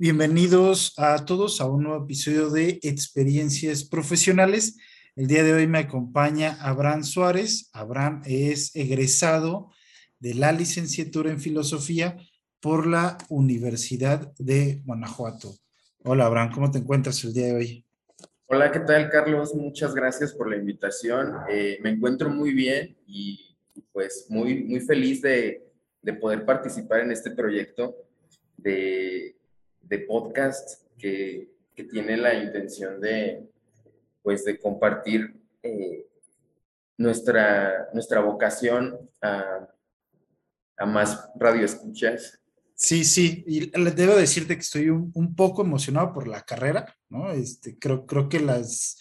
Bienvenidos a todos a un nuevo episodio de Experiencias Profesionales. El día de hoy me acompaña Abraham Suárez. Abraham es egresado de la licenciatura en filosofía por la Universidad de Guanajuato. Hola Abraham, ¿cómo te encuentras el día de hoy? Hola, ¿qué tal Carlos? Muchas gracias por la invitación. Eh, me encuentro muy bien y pues muy, muy feliz de, de poder participar en este proyecto de, de podcast que, que, tiene la intención de, pues, de compartir eh, nuestra, nuestra vocación a, a más radioescuchas. Sí, sí, y debo decirte que estoy un, un, poco emocionado por la carrera, ¿no? Este, creo, creo que las,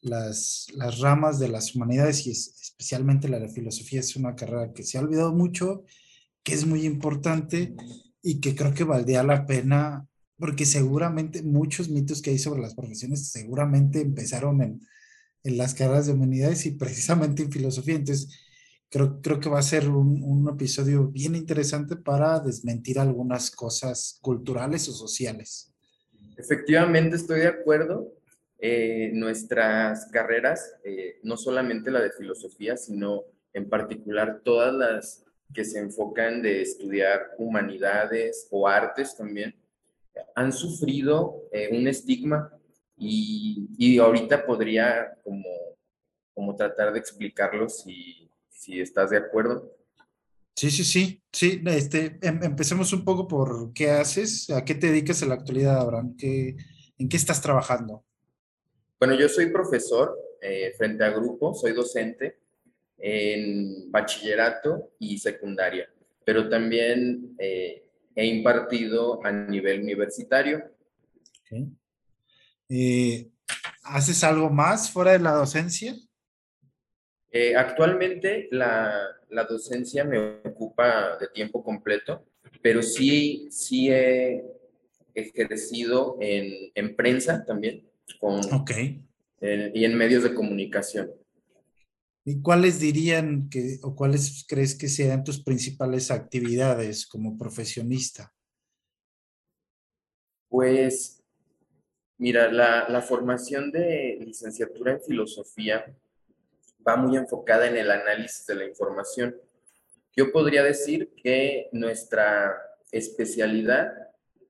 las, las ramas de las humanidades y especialmente la de filosofía es una carrera que se ha olvidado mucho, que es muy importante y que creo que valdría la pena, porque seguramente muchos mitos que hay sobre las profesiones seguramente empezaron en, en las carreras de humanidades y precisamente en filosofía. Entonces, creo, creo que va a ser un, episodio bien interesante para desmentir algunas cosas culturales o sociales. Efectivamente, estoy de acuerdo. Eh, nuestras carreras, eh, no solamente la de filosofía, sino en particular todas las que se enfocan de estudiar humanidades o artes también, han sufrido eh, un estigma y, y, ahorita podría como, como tratar de explicarlo si, si estás de acuerdo. Sí, sí, sí, sí. Este, em, empecemos un poco por qué haces, a qué te dedicas en la actualidad, Abraham, ¿Qué, ¿en qué estás trabajando? Bueno, yo soy profesor eh, frente a grupo, soy docente en bachillerato y secundaria, pero también eh, he impartido a nivel universitario. Okay. Eh, ¿Haces algo más fuera de la docencia? Eh, actualmente la, la, docencia me ocupa de tiempo completo, pero sí, sí he ejercido en, en prensa también con, okay. en, y en medios de comunicación. ¿Y cuáles dirían que, o cuáles crees que sean tus principales actividades como profesionista? Pues, mira, la, la formación de licenciatura en filosofía va muy enfocada en el análisis de la información. Yo podría decir que nuestra especialidad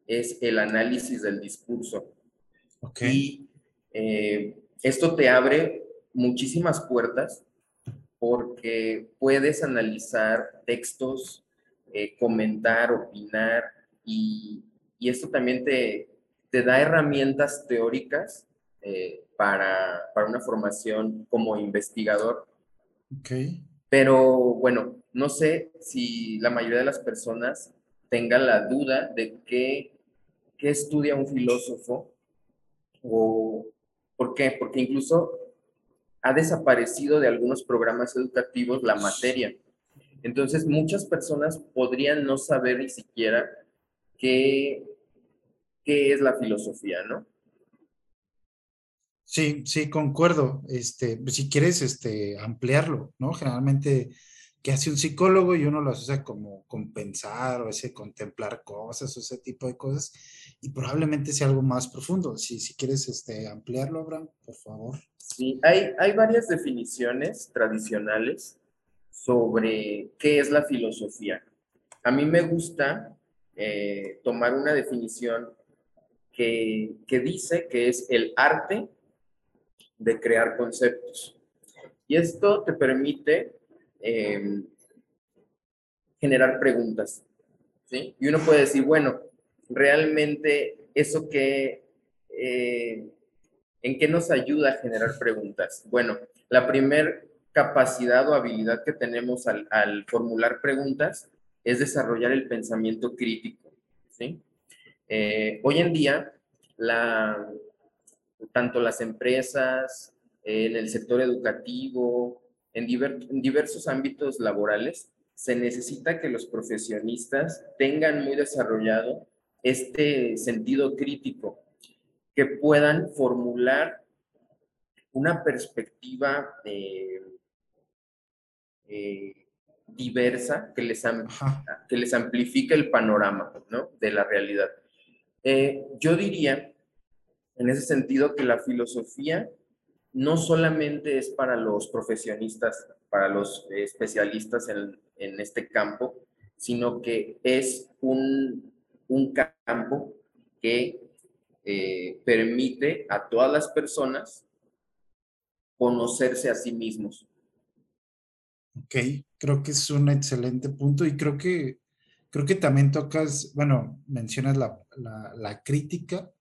es el análisis del discurso. Okay. Y eh, esto te abre muchísimas puertas porque puedes analizar textos, eh, comentar, opinar y, y, esto también te, te da herramientas teóricas eh, para, para, una formación como investigador. Okay. Pero bueno, no sé si la mayoría de las personas tengan la duda de qué, qué estudia un filósofo o por qué, porque incluso ha desaparecido de algunos programas educativos la materia. Entonces, muchas personas podrían no saber ni siquiera qué, qué es la filosofía, ¿no? Sí, sí, concuerdo. Este, si quieres este, ampliarlo, ¿no? Generalmente, ¿qué hace un psicólogo? Y uno lo asocia como compensar o ese contemplar cosas o ese tipo de cosas. Y probablemente sea algo más profundo. Si, si quieres este, ampliarlo, Abraham, por favor. Sí, hay, hay varias definiciones tradicionales sobre qué es la filosofía. A mí me gusta eh, tomar una definición que, que dice que es el arte de crear conceptos. Y esto te permite eh, generar preguntas. Y uno puede decir, bueno, realmente eso que, eh, ¿en qué nos ayuda a generar preguntas? Bueno, la primer capacidad o habilidad que tenemos al, formular preguntas es desarrollar el pensamiento crítico. Eh, hoy en día, tanto las empresas, en el sector educativo, en, diver, en, diversos ámbitos laborales, se necesita que los profesionistas tengan muy desarrollado este sentido crítico, que puedan formular una perspectiva eh, eh, diversa que les, que les amplifique el panorama ¿no? de la realidad. Eh, yo diría, en ese sentido, que la filosofía no solamente es para los profesionistas, para los especialistas en, este campo, sino que es un, campo que eh, permite a todas las personas conocerse a sí mismos. Ok, creo que es un excelente punto y creo que, creo que también tocas, bueno, mencionas la, la crítica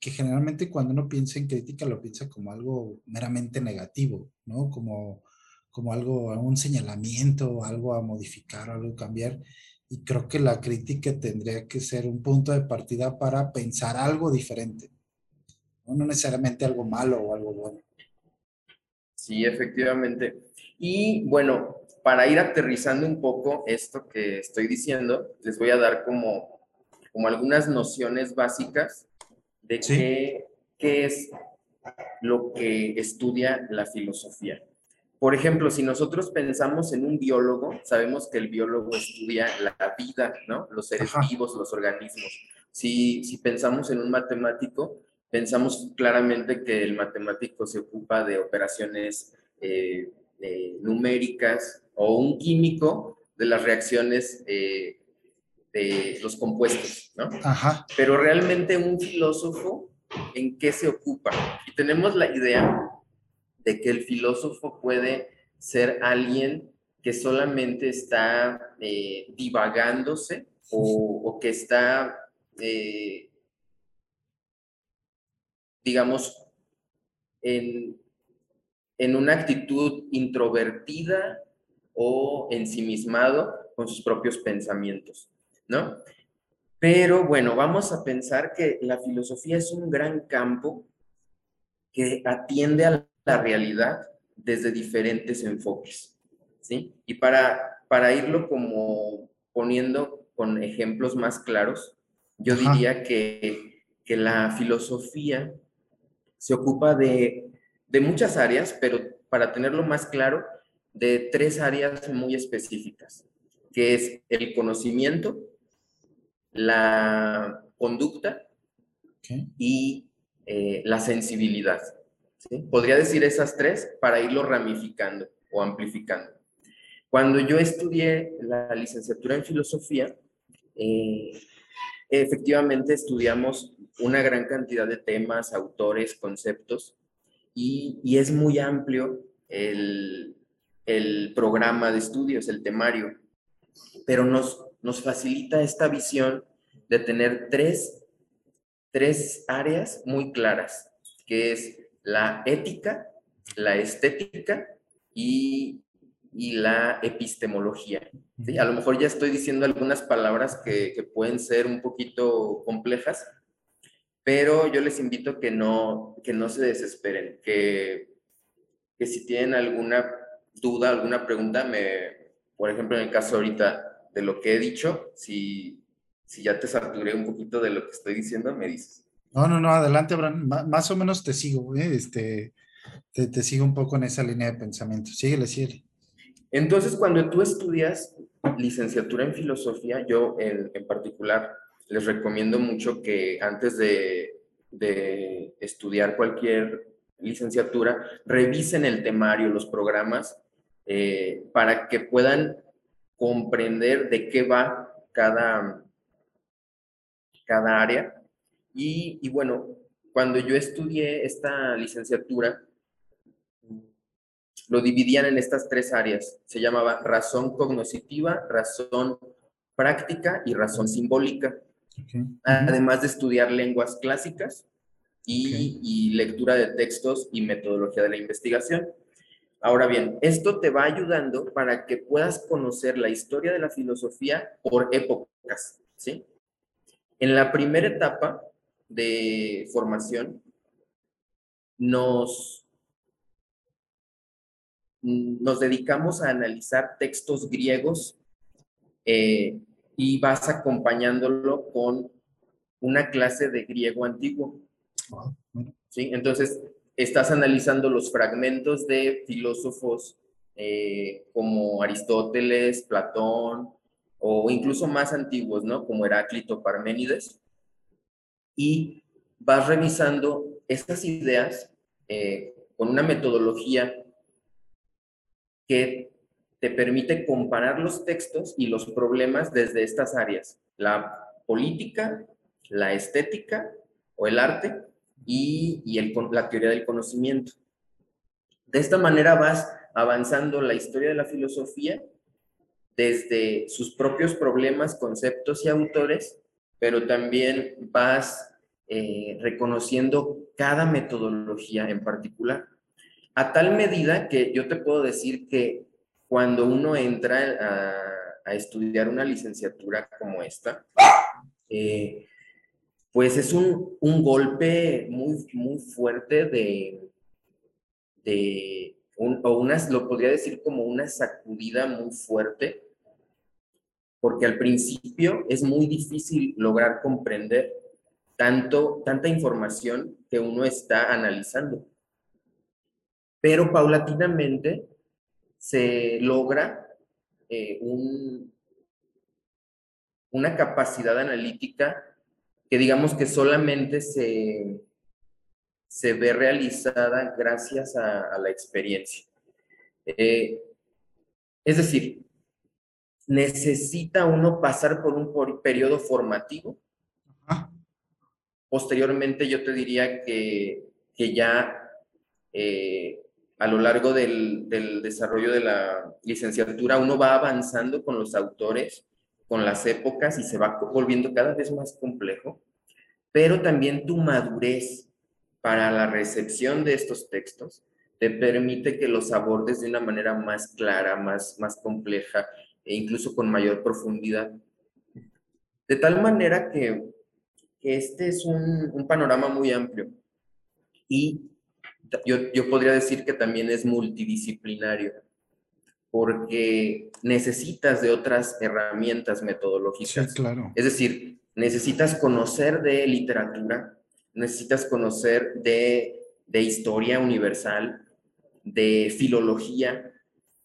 que generalmente cuando uno piensa en crítica lo piensa como algo meramente negativo, ¿no? Como, como algo, un señalamiento, algo a modificar, algo a cambiar. Y creo que la crítica tendría que ser un punto de partida para pensar algo diferente, no, no necesariamente algo malo o algo bueno. Sí, efectivamente. Y bueno, para ir aterrizando un poco esto que estoy diciendo, les voy a dar como, como algunas nociones básicas de qué, es lo que estudia la filosofía. Por ejemplo, si nosotros pensamos en un biólogo, sabemos que el biólogo estudia la vida, ¿no? Los seres vivos, los organismos. Si, si pensamos en un matemático, pensamos claramente que el matemático se ocupa de operaciones eh, eh, numéricas o un químico de las reacciones eh, de los compuestos, ¿no? Ajá. Pero realmente un filósofo, ¿en qué se ocupa? Y tenemos la idea de que el filósofo puede ser alguien que solamente está eh, divagándose o, que está, eh, digamos, en, en una actitud introvertida o ensimismado con sus propios pensamientos. ¿No? Pero bueno, vamos a pensar que la filosofía es un gran campo que atiende a la realidad desde diferentes enfoques, ¿sí? Y para, para irlo como poniendo con ejemplos más claros, yo diría que, que, la filosofía se ocupa de, de muchas áreas, pero para tenerlo más claro, de tres áreas muy específicas, que es el conocimiento, la conducta y eh, la sensibilidad. Podría decir esas tres para irlo ramificando o amplificando. Cuando yo estudié la licenciatura en filosofía, eh, efectivamente estudiamos una gran cantidad de temas, autores, conceptos, y, es muy amplio el, el programa de estudios, el temario, pero nos nos facilita esta visión de tener tres, tres áreas muy claras, que es la ética, la estética y, la epistemología. A lo mejor ya estoy diciendo algunas palabras que, pueden ser un poquito complejas, pero yo les invito que no, que no se desesperen, que, que si tienen alguna duda, alguna pregunta, me, por ejemplo, en el caso ahorita de lo que he dicho. Si, si ya te saturé un poquito de lo que estoy diciendo, me dices. No, no, no, adelante, Abraham. más o menos te sigo, ¿eh? este, te, sigo un poco en esa línea de pensamiento. Síguele, síguele. Entonces, cuando tú estudias licenciatura en filosofía, yo en, particular les recomiendo mucho que antes de, estudiar cualquier licenciatura, revisen el temario, los programas, eh, para que puedan comprender de qué va cada, cada área. Y, bueno, cuando yo estudié esta licenciatura, lo dividían en estas tres áreas. Se llamaba razón cognoscitiva, razón práctica y razón simbólica. Además de estudiar lenguas clásicas y, y, lectura de textos y metodología de la investigación. Ahora bien, esto te va ayudando para que puedas conocer la historia de la filosofía por épocas, ¿sí? En la primera etapa de formación, nos, dedicamos a analizar textos griegos eh, y vas acompañándolo con una clase de griego antiguo. ¿Sí? Entonces, estás analizando los fragmentos de filósofos eh, como Aristóteles, Platón, o incluso más antiguos, ¿no? Como Heráclito, Parménides. y vas revisando estas ideas eh, con una metodología que te permite comparar los textos y los problemas desde estas áreas, la política, la estética o el arte y, la teoría del conocimiento. De esta manera vas avanzando la historia de la filosofía desde sus propios problemas, conceptos y autores, pero también vas eh, reconociendo cada metodología en particular. A tal medida que yo te puedo decir que cuando uno entra a, estudiar una licenciatura como esta, eh, pues es un, golpe muy, muy fuerte de, de o unas, lo podría decir como una sacudida muy fuerte, porque al principio es muy difícil lograr comprender tanto, tanta información que uno está analizando. Pero paulatinamente se logra eh, una capacidad analítica que digamos que solamente se, se ve realizada gracias a, la experiencia. Eh, es decir, necesita uno pasar por un periodo formativo. Posteriormente yo te diría que, ya eh, a lo largo del, desarrollo de la licenciatura uno va avanzando con los autores, con las épocas y se va volviendo cada vez más complejo, pero también tu madurez para la recepción de estos textos te permite que los abordes de una manera más clara, más, más compleja e incluso con mayor profundidad. De tal manera que, este es un, un panorama muy amplio y yo, podría decir que también es multidisciplinario, porque necesitas de otras herramientas metodológicas. claro. Es decir, necesitas conocer de literatura, necesitas conocer de, historia universal, de filología,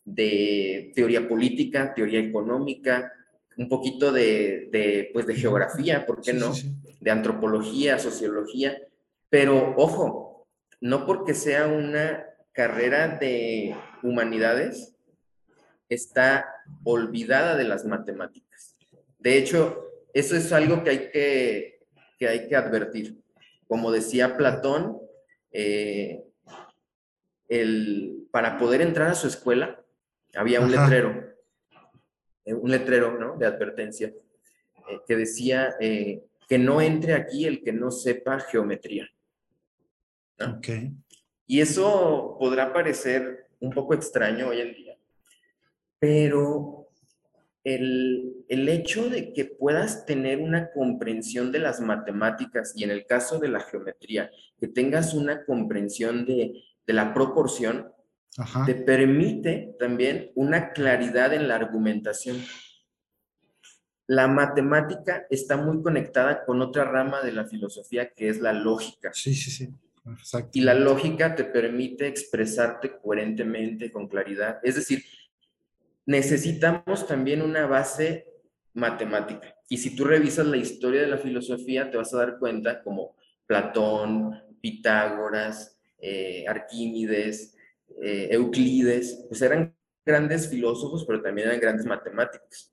de teoría política, teoría económica, un poquito de, pues de geografía, ¿por qué no? De antropología, sociología. Pero ojo, no porque sea una carrera de humanidades, está olvidada de las matemáticas. De hecho, eso es algo que hay que, hay que advertir. Como decía Platón, eh, el, para poder entrar a su escuela había un letrero, eh, un letrero ¿no? de advertencia, eh, que decía que no entre aquí el que no sepa geometría. Y eso podrá parecer un poco extraño hoy en día, pero el, hecho de que puedas tener una comprensión de las matemáticas y en el caso de la geometría, que tengas una comprensión de, la proporción, te permite también una claridad en la argumentación. La matemática está muy conectada con otra rama de la filosofía que es la lógica. Sí, sí, sí. Y la lógica te permite expresarte coherentemente, con claridad. Es decir, necesitamos también una base matemática. Y si tú revisas la historia de la filosofía, te vas a dar cuenta como Platón, Pitágoras, eh, Arquímedes, eh, Euclides, pues eran grandes filósofos, pero también eran grandes matemáticos.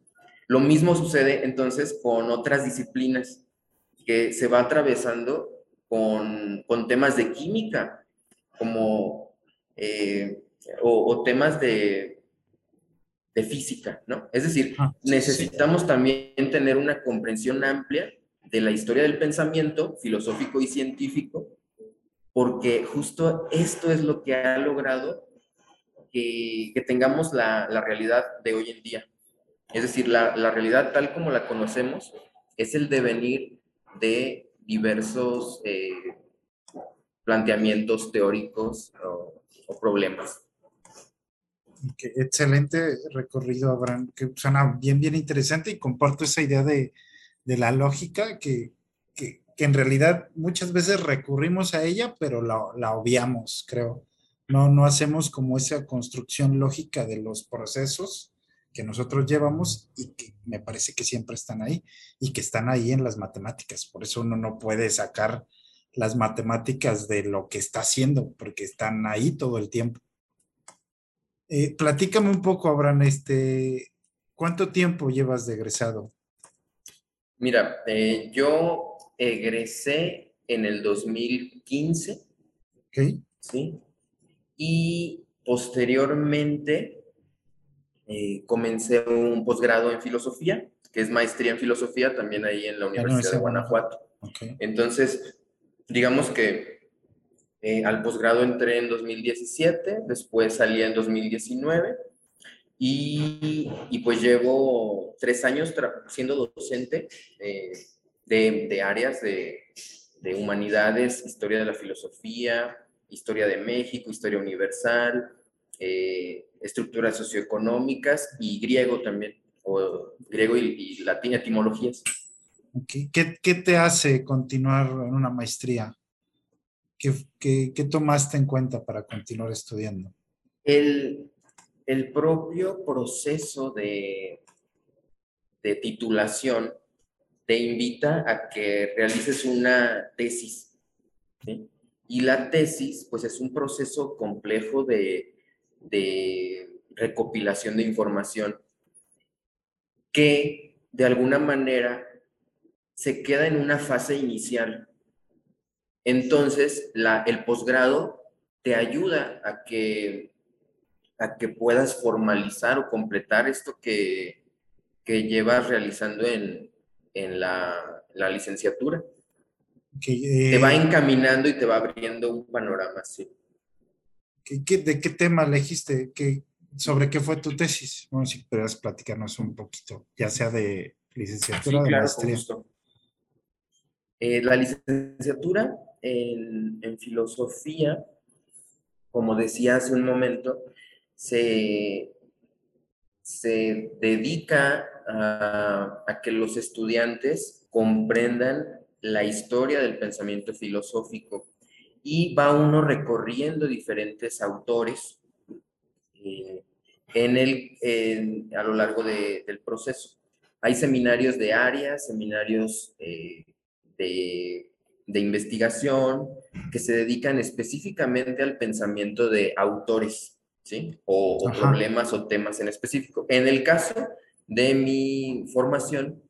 Lo mismo sucede entonces con otras disciplinas, que se va atravesando con, con temas de química, como, eh, o, temas de, de, física, ¿no? Es decir, ah, necesitamos también tener una comprensión amplia de la historia del pensamiento filosófico y científico, porque justo esto es lo que ha logrado que, tengamos la, la, realidad de hoy en día. Es decir, la, la realidad tal como la conocemos es el devenir de diversos eh, planteamientos teóricos o, problemas. excelente recorrido, Abraham, que suena bien, bien interesante y comparto esa idea de, la lógica que, en realidad muchas veces recurrimos a ella, pero la, la, obviamos, creo. No, no hacemos como esa construcción lógica de los procesos que nosotros llevamos y que me parece que siempre están ahí y que están ahí en las matemáticas. Por eso uno no puede sacar las matemáticas de lo que está haciendo, porque están ahí todo el tiempo. Eh, platícame un poco, Abraham, este, ¿cuánto tiempo llevas de egresado? Mira, eh, yo egresé en el 2015. Ok. ¿Sí? Y posteriormente eh, comencé un posgrado en filosofía, que es maestría en filosofía también ahí en la Universidad de Guanajuato. Entonces, digamos que eh, al posgrado entré en 2017, después salí en 2019 y, y pues llevo tres años siendo docente eh, de, de, áreas de, de humanidades, historia de la filosofía, historia de México, historia universal, eh, estructuras socioeconómicas y griego también, o griego y, latín, etimologías. ¿Qué, ¿Qué, te hace continuar en una maestría? ¿Qué, ¿Qué, qué, tomaste en cuenta para continuar estudiando? El, el propio proceso de, de titulación te invita a que realices una tesis. Y la tesis, pues es un proceso complejo de, de recopilación de información que de alguna manera se queda en una fase inicial. Entonces, la, el posgrado te ayuda a que, a que puedas formalizar o completar esto que, que llevas realizando en, en la, la, licenciatura. te va eh, encaminando y te va abriendo un panorama, sí de qué tema elegiste? ¿Qué, ¿Sobre qué fue tu tesis? Bueno, si pudieras platicarnos un poquito, ya sea de licenciatura o de maestría. Eh, la licenciatura en, en, filosofía, como decía hace un momento, se, se dedica a, que los estudiantes comprendan la historia del pensamiento filosófico y va uno recorriendo diferentes autores eh, en el, a lo largo del proceso. Hay seminarios de áreas, seminarios eh, de, de, investigación que se dedican específicamente al pensamiento de autores, ¿sí? O, o problemas o temas en específico. En el caso de mi formación,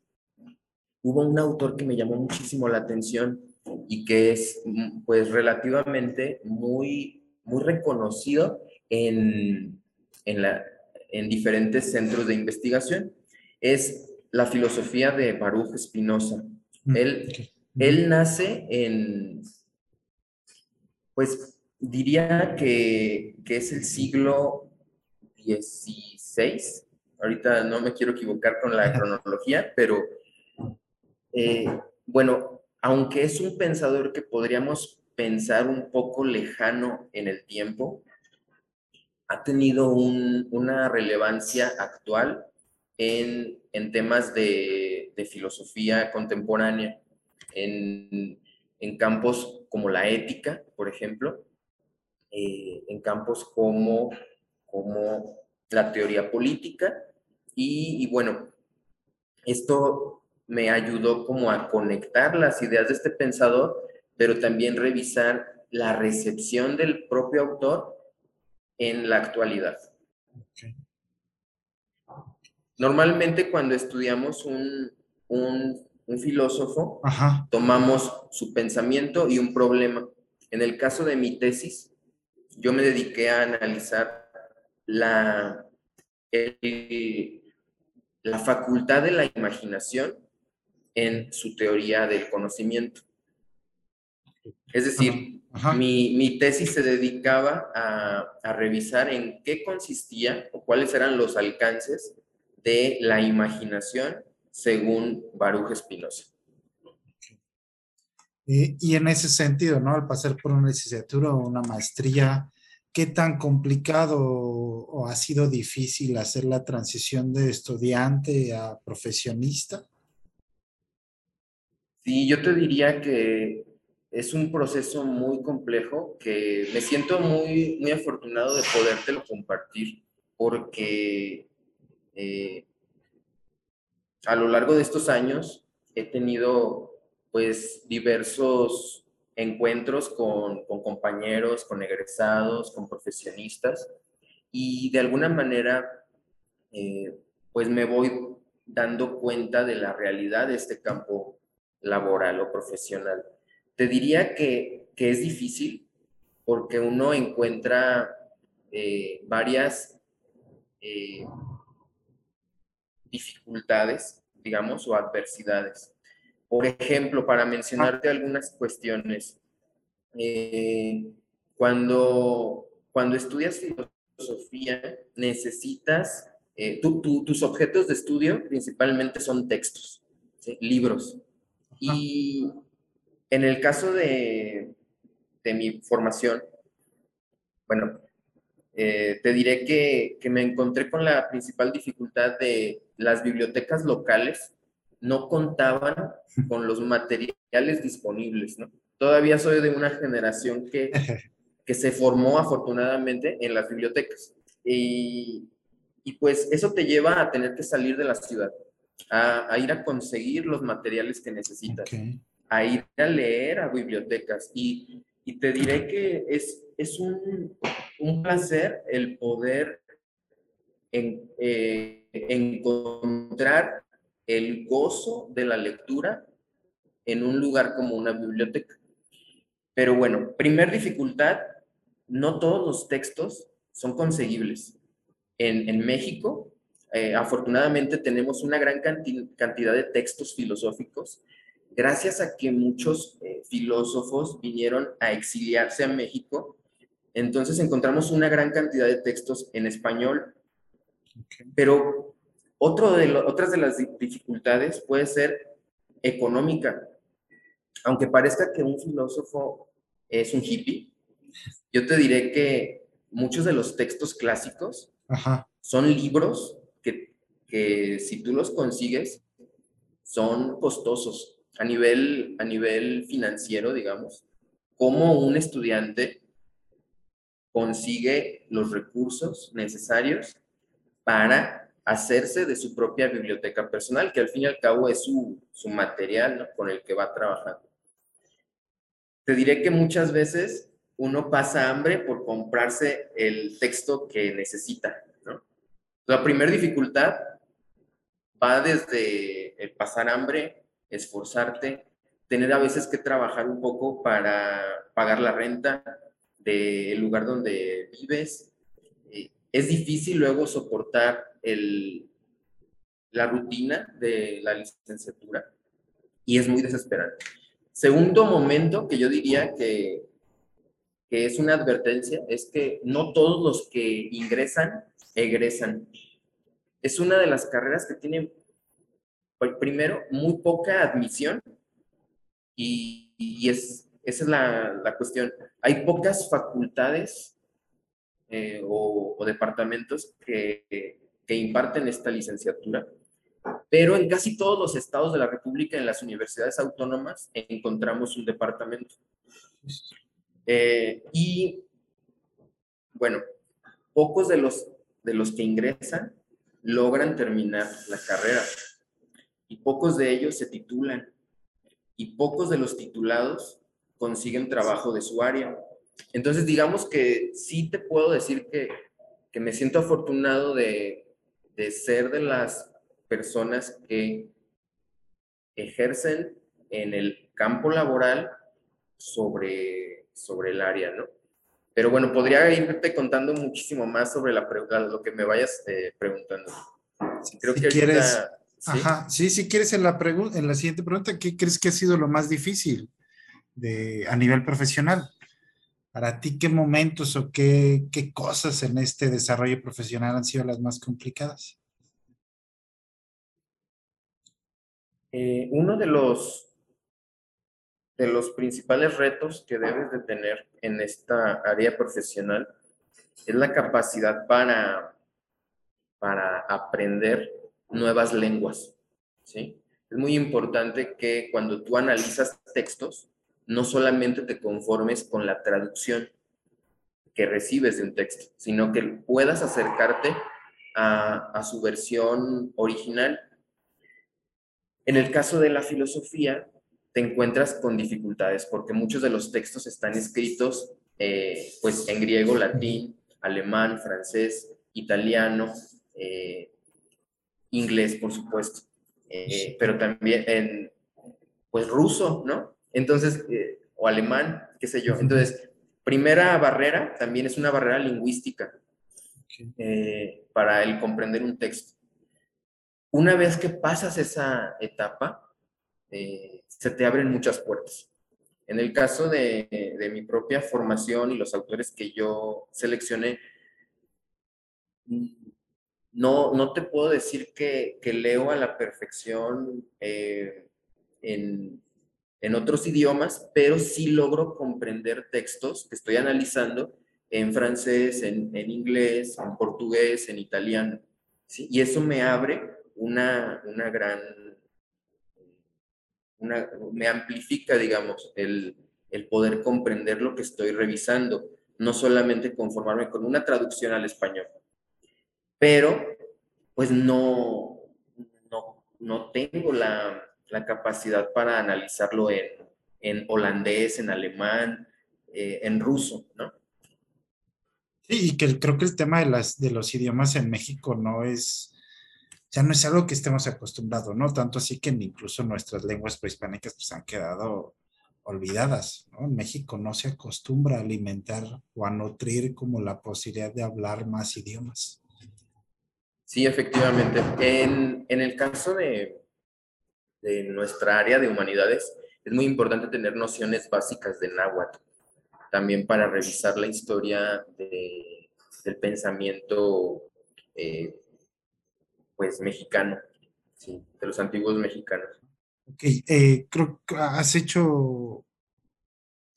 hubo un autor que me llamó muchísimo la atención y que es mm, pues relativamente muy, muy reconocido en, en, la, en diferentes centros de investigación. Es la filosofía de Baruch Spinoza. Mm, él, él nace en, pues diría que, que es el siglo XVI. Ahorita no me quiero equivocar con la cronología, pero eh, bueno, aunque es un pensador que podríamos pensar un poco lejano en el tiempo, ha tenido una relevancia actual en, temas de, filosofía contemporánea, en, campos como la ética, por ejemplo, eh, en campos como, como la teoría política, y, y bueno, esto me ayudó como a conectar las ideas de este pensador, pero también revisar la recepción del propio autor en la actualidad. Normalmente cuando estudiamos un, filósofo, tomamos su pensamiento y un problema. En el caso de mi tesis, yo me dediqué a analizar la, la facultad de la imaginación en su teoría del conocimiento. Es decir, Mi, tesis se dedicaba a, revisar en qué consistía o cuáles eran los alcances de la imaginación según Baruch Spinoza. Y, en ese sentido, ¿no? Al pasar por una licenciatura o una maestría, ¿qué tan complicado o ha sido difícil hacer la transición de estudiante a profesionista? Sí, yo te diría que es un proceso muy complejo que me siento muy, muy afortunado de podértelo compartir porque Eh, a lo largo de estos años he tenido pues diversos encuentros con, compañeros, con egresados, con profesionistas y de alguna manera eh, pues me voy dando cuenta de la realidad de este campo laboral o profesional. Te diría que, es difícil porque uno encuentra eh, varias eh, dificultades, digamos, o adversidades. Por ejemplo, para mencionarte algunas cuestiones, eh, cuando, cuando estudias filosofía, necesitas, eh, tus objetos de estudio principalmente son textos, libros. Y en el caso de, de mi formación, bueno, eh, te diré que, que, me encontré con la principal dificultad de las bibliotecas locales no contaban con los materiales disponibles, ¿no? Todavía soy de una generación que, que se formó afortunadamente en las bibliotecas. Y, y, pues eso te lleva a tener que salir de la ciudad, a, a ir a conseguir los materiales que necesitas, a ir a leer a bibliotecas. Y, y te diré que es, es un, un placer el poder en, eh, encontrar el gozo de la lectura en un lugar como una biblioteca. Pero bueno, primer dificultad, no todos los textos son conseguibles. En, México, eh, afortunadamente, tenemos una gran cantidad de textos filosóficos, gracias a que muchos eh, filósofos vinieron a exiliarse a México. Entonces encontramos una gran cantidad de textos en español, pero otro de otras de las dificultades puede ser económica. Aunque parezca que un filósofo es un hippie, yo te diré que muchos de los textos clásicos son libros que, que, si tú los consigues son costosos a nivel, a nivel financiero, digamos. Como un estudiante consigue los recursos necesarios para hacerse de su propia biblioteca personal, que al fin y al cabo es su, material con el que va a trabajar. Te diré que muchas veces uno pasa hambre por comprarse el texto que necesita. La primera dificultad va desde el pasar hambre, esforzarte, tener a veces que trabajar un poco para pagar la renta del lugar donde vives. Eh, es difícil luego soportar el, la rutina de la licenciatura y es muy desesperante. Segundo momento que yo diría que, que es una advertencia es que no todos los que ingresan egresan. Es una de las carreras que tiene, pues, primero, muy poca admisión y, y es, esa es la, la, cuestión. Hay pocas facultades eh, o, o, departamentos que, que imparten esta licenciatura, pero en casi todos los estados de la República, en las universidades autónomas, encontramos un departamento. Eh, y bueno, pocos de los, de los que ingresan logran terminar la carrera y pocos de ellos se titulan y pocos de los titulados consiguen trabajo de su área. Entonces, digamos que sí te puedo decir que, que me siento afortunado de, de ser de las personas que ejercen en el campo laboral sobre, sobre el área, ¿no? Pero bueno, podría irte contando muchísimo más sobre la lo que me vayas eh, preguntando. Creo si que quieres, Ajá, sí, si quieres en la, en la siguiente pregunta, ¿qué crees que ha sido lo más difícil de, a nivel profesional? Para ti, ¿qué momentos o qué, qué cosas en este desarrollo profesional han sido las más complicadas? Eh, uno de los, de los principales retos que debes de tener en esta área profesional es la capacidad para, para aprender nuevas lenguas. ¿sí? Es muy importante que cuando tú analizas textos, no solamente te conformes con la traducción que recibes de un texto, sino que puedas acercarte a, su versión original. En el caso de la filosofía, te encuentras con dificultades porque muchos de los textos están escritos eh, pues en griego, latín, alemán, francés, italiano, eh, inglés, por supuesto, eh, pero también en pues ruso, ¿no? Entonces, o alemán, qué sé yo. Entonces, primera barrera también es una barrera lingüística eh, para el comprender un texto. Una vez que pasas esa etapa, eh, se te abren muchas puertas. En el caso de, mi propia formación y los autores que yo seleccioné, no, no te puedo decir que, leo a la perfección eh, en, en otros idiomas, pero sí logro comprender textos que estoy analizando en francés, en, inglés, en portugués, en italiano. ¿sí? Y eso me abre una, una gran, una, me amplifica, digamos, el, el poder comprender lo que estoy revisando, no solamente conformarme con una traducción al español. Pero, pues no, no, no tengo la, la capacidad para analizarlo en, holandés, en alemán, eh, en ruso, ¿no? Sí, y que creo que el tema de, las, de los idiomas en México no es, ya no es algo que estemos acostumbrados, ¿no? Tanto así que incluso nuestras lenguas prehispánicas pues han quedado olvidadas, ¿no? En México no se acostumbra a alimentar o a nutrir como la posibilidad de hablar más idiomas. Sí, efectivamente. En, en el caso de, de nuestra área de humanidades, es muy importante tener nociones básicas de náhuatl, también para revisar la historia del pensamiento eh, pues mexicano, de los antiguos mexicanos. Ok, eh, creo que has hecho,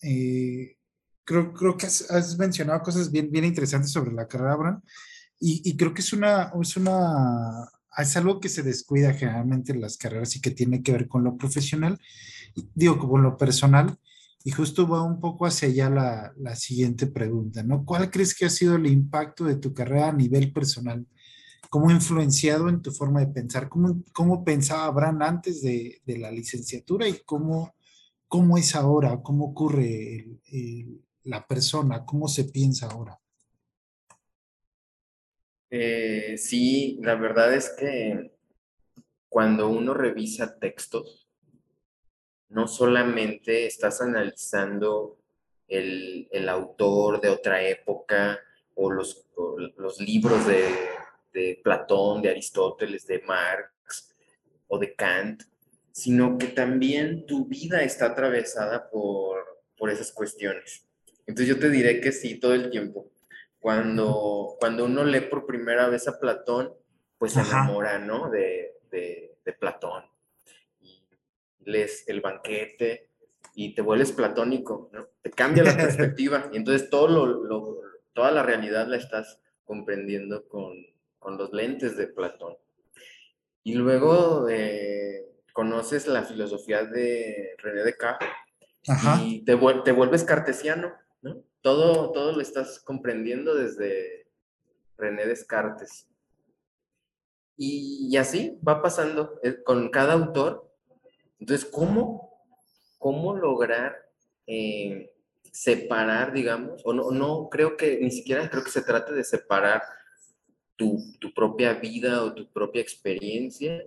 eh, creo, creo que has, mencionado cosas bien, bien interesantes sobre la carrera, Abraham, y, y creo que es una, es una es algo que se descuida generalmente en las carreras y que tiene que ver con lo profesional, digo, con lo personal, y justo va un poco hacia allá la, siguiente pregunta, ¿no? ¿Cuál crees que ha sido el impacto de tu carrera a nivel personal? ¿Cómo ha influenciado en tu forma de pensar? ¿Cómo, cómo pensaba Abraham antes de, de, la licenciatura y cómo, cómo es ahora? ¿Cómo ocurre la persona? ¿Cómo se piensa ahora? Eh, sí, la verdad es que cuando uno revisa textos, no solamente estás analizando el, autor de otra época o los, los libros de, Platón, de Aristóteles, de Marx o de Kant, sino que también tu vida está atravesada por, por esas cuestiones. Entonces yo te diré que sí, todo el tiempo. Cuando, cuando uno lee por primera vez a Platón, pues se enamora, ¿no? De, de, Platón. Y lees el banquete y te vuelves platónico, ¿no? Te cambia la perspectiva y entonces todo lo, toda la realidad la estás comprendiendo con, con los lentes de Platón. Y luego eh, conoces la filosofía de René Descartes y te, te vuelves cartesiano, ¿no? Todo, todo lo estás comprendiendo desde René Descartes. Y, así va pasando eh, con cada autor. Entonces, ¿cómo, cómo lograr eh, separar, digamos? O no, no, creo que ni siquiera creo que se trate de separar tu, propia vida o tu propia experiencia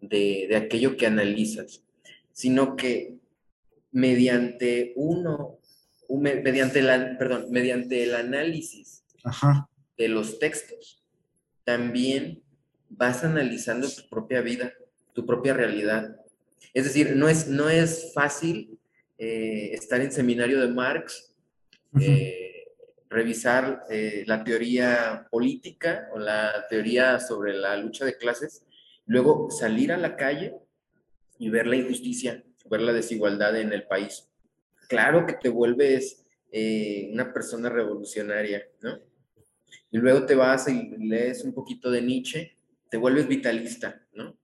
de, de aquello que analizas, sino que mediante uno mediante, la, perdón, mediante el análisis de los textos, también vas analizando tu propia vida, tu propia realidad. Es decir, no es, no es fácil eh, estar en seminario de Marx, eh, revisar eh, la teoría política o la teoría sobre la lucha de clases, luego salir a la calle y ver la injusticia, ver la desigualdad en el país claro que te vuelves eh, una persona revolucionaria, ¿no? Y luego te vas y lees un poquito de Nietzsche, te vuelves vitalista, ¿no?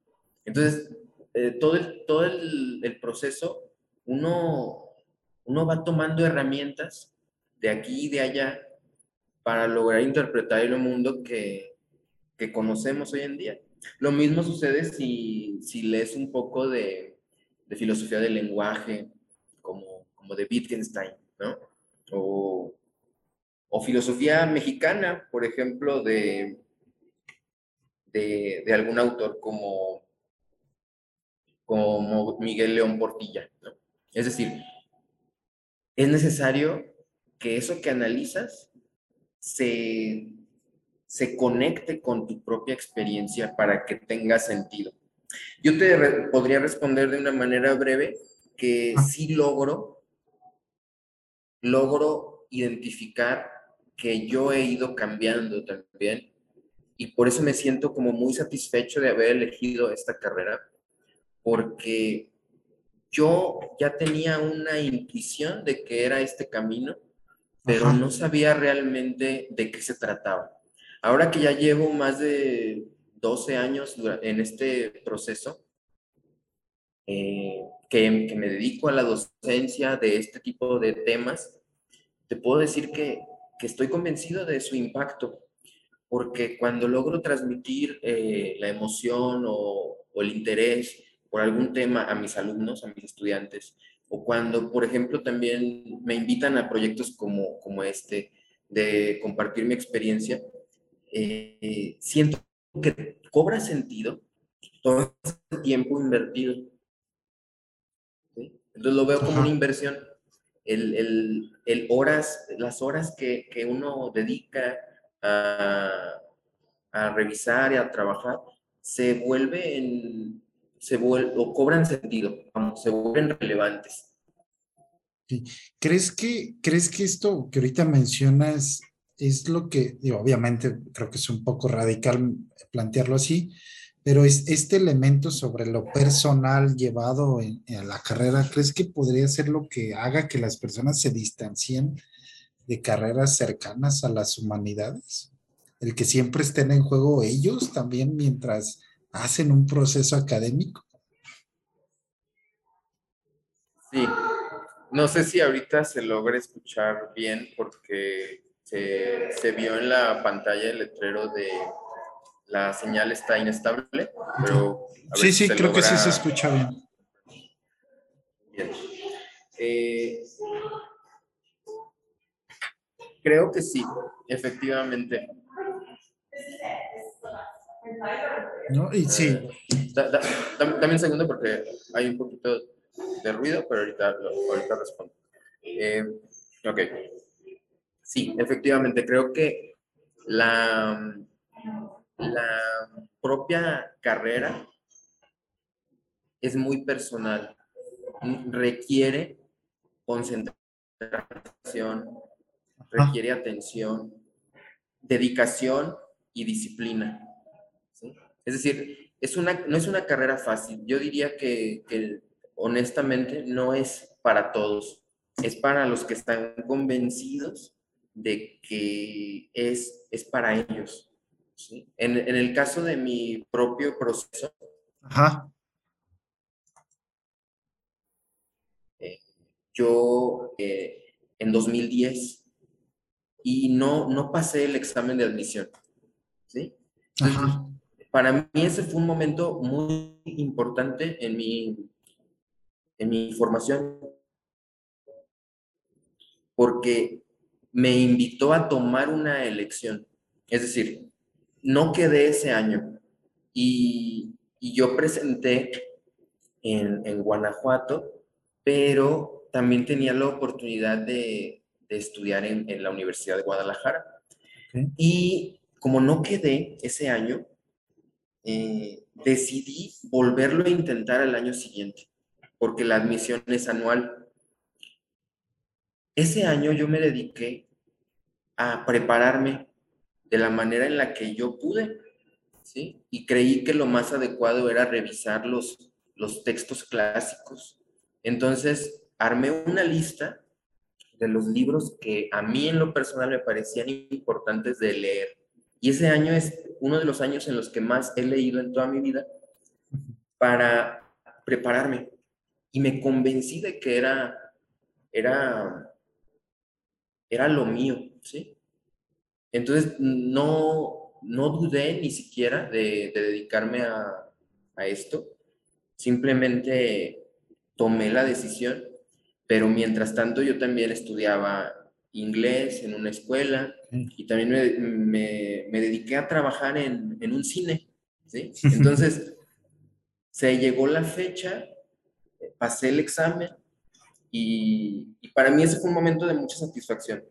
Entonces, eh, todo, el, todo el, proceso, uno, uno va tomando herramientas de aquí y de allá para lograr interpretar el mundo que, que conocemos hoy en día. Lo mismo sucede si, si lees un poco de, de filosofía del lenguaje, como, de Wittgenstein, ¿no? O, o filosofía mexicana, por ejemplo, de, de, de algún autor como, como Miguel León Portilla. ¿no? Es decir, es necesario que eso que analizas se, se conecte con tu propia experiencia para que tenga sentido. Yo te podría responder de una manera breve que sí logro, logro identificar que yo he ido cambiando también y por eso me siento como muy satisfecho de haber elegido esta carrera, porque yo ya tenía una intuición de que era este camino, pero no sabía realmente de qué se trataba. Ahora que ya llevo más de 12 años en este proceso, eh, que, me dedico a la docencia de este tipo de temas, te puedo decir que, que estoy convencido de su impacto, porque cuando logro transmitir eh, la emoción o, o el interés por algún tema a mis alumnos, a mis estudiantes, o cuando, por ejemplo, también me invitan a proyectos como, como este, de compartir mi experiencia, eh, siento que cobra sentido todo ese tiempo invertido. Entonces lo veo como una inversión. El, el, el, horas, las horas que, que uno dedica a, a, revisar y a trabajar, se vuelven, se vuelve, o cobran sentido, se vuelven relevantes. ¿Crees que, ¿Crees que esto que ahorita mencionas es lo que, digo, obviamente creo que es un poco radical plantearlo así, pero es este elemento sobre lo personal llevado en, la carrera, ¿crees que podría ser lo que haga que las personas se distancien de carreras cercanas a las humanidades? El que siempre estén en juego ellos también mientras hacen un proceso académico. Sí, no sé si ahorita se logra escuchar bien porque se, se, vio en la pantalla el letrero de la señal está inestable, pero... Sí, sí, creo logra... que sí se escucha bien. Bien. Eh, creo que sí, efectivamente. ¿No? Y sí. Da, da, dame un segundo porque hay un poquito de ruido, pero ahorita, ahorita respondo. Eh, ok. Sí, efectivamente, creo que la, la propia carrera es muy personal, requiere concentración, requiere atención, dedicación y disciplina. ¿sí? Es decir, es una, no es una carrera fácil. Yo diría que, que honestamente no es para todos, es para los que están convencidos de que es, es para ellos. ¿Sí? En, en, el caso de mi propio proceso, Ajá. Eh, yo eh, en 2010 y no, no pasé el examen de admisión. ¿sí? Ajá. Para mí ese fue un momento muy importante en mi, en mi formación, porque me invitó a tomar una elección. Es decir, no quedé ese año y, y yo presenté en, en, Guanajuato, pero también tenía la oportunidad de, de estudiar en, en, la Universidad de Guadalajara. Okay. Y como no quedé ese año, eh, decidí volverlo a intentar al año siguiente, porque la admisión es anual. Ese año yo me dediqué a prepararme de la manera en la que yo pude, ¿sí? Y creí que lo más adecuado era revisar los, los textos clásicos. Entonces, armé una lista de los libros que a mí en lo personal me parecían importantes de leer. Y ese año es uno de los años en los que más he leído en toda mi vida para prepararme. Y me convencí de que era, era era lo mío, ¿sí? Entonces, no, no dudé ni siquiera de, dedicarme a, a esto. Simplemente tomé la decisión, pero mientras tanto yo también estudiaba inglés en una escuela y también me, me, dediqué a trabajar en, en, un cine, ¿sí? Entonces, se llegó la fecha, pasé el examen y, y, para mí ese fue un momento de mucha satisfacción.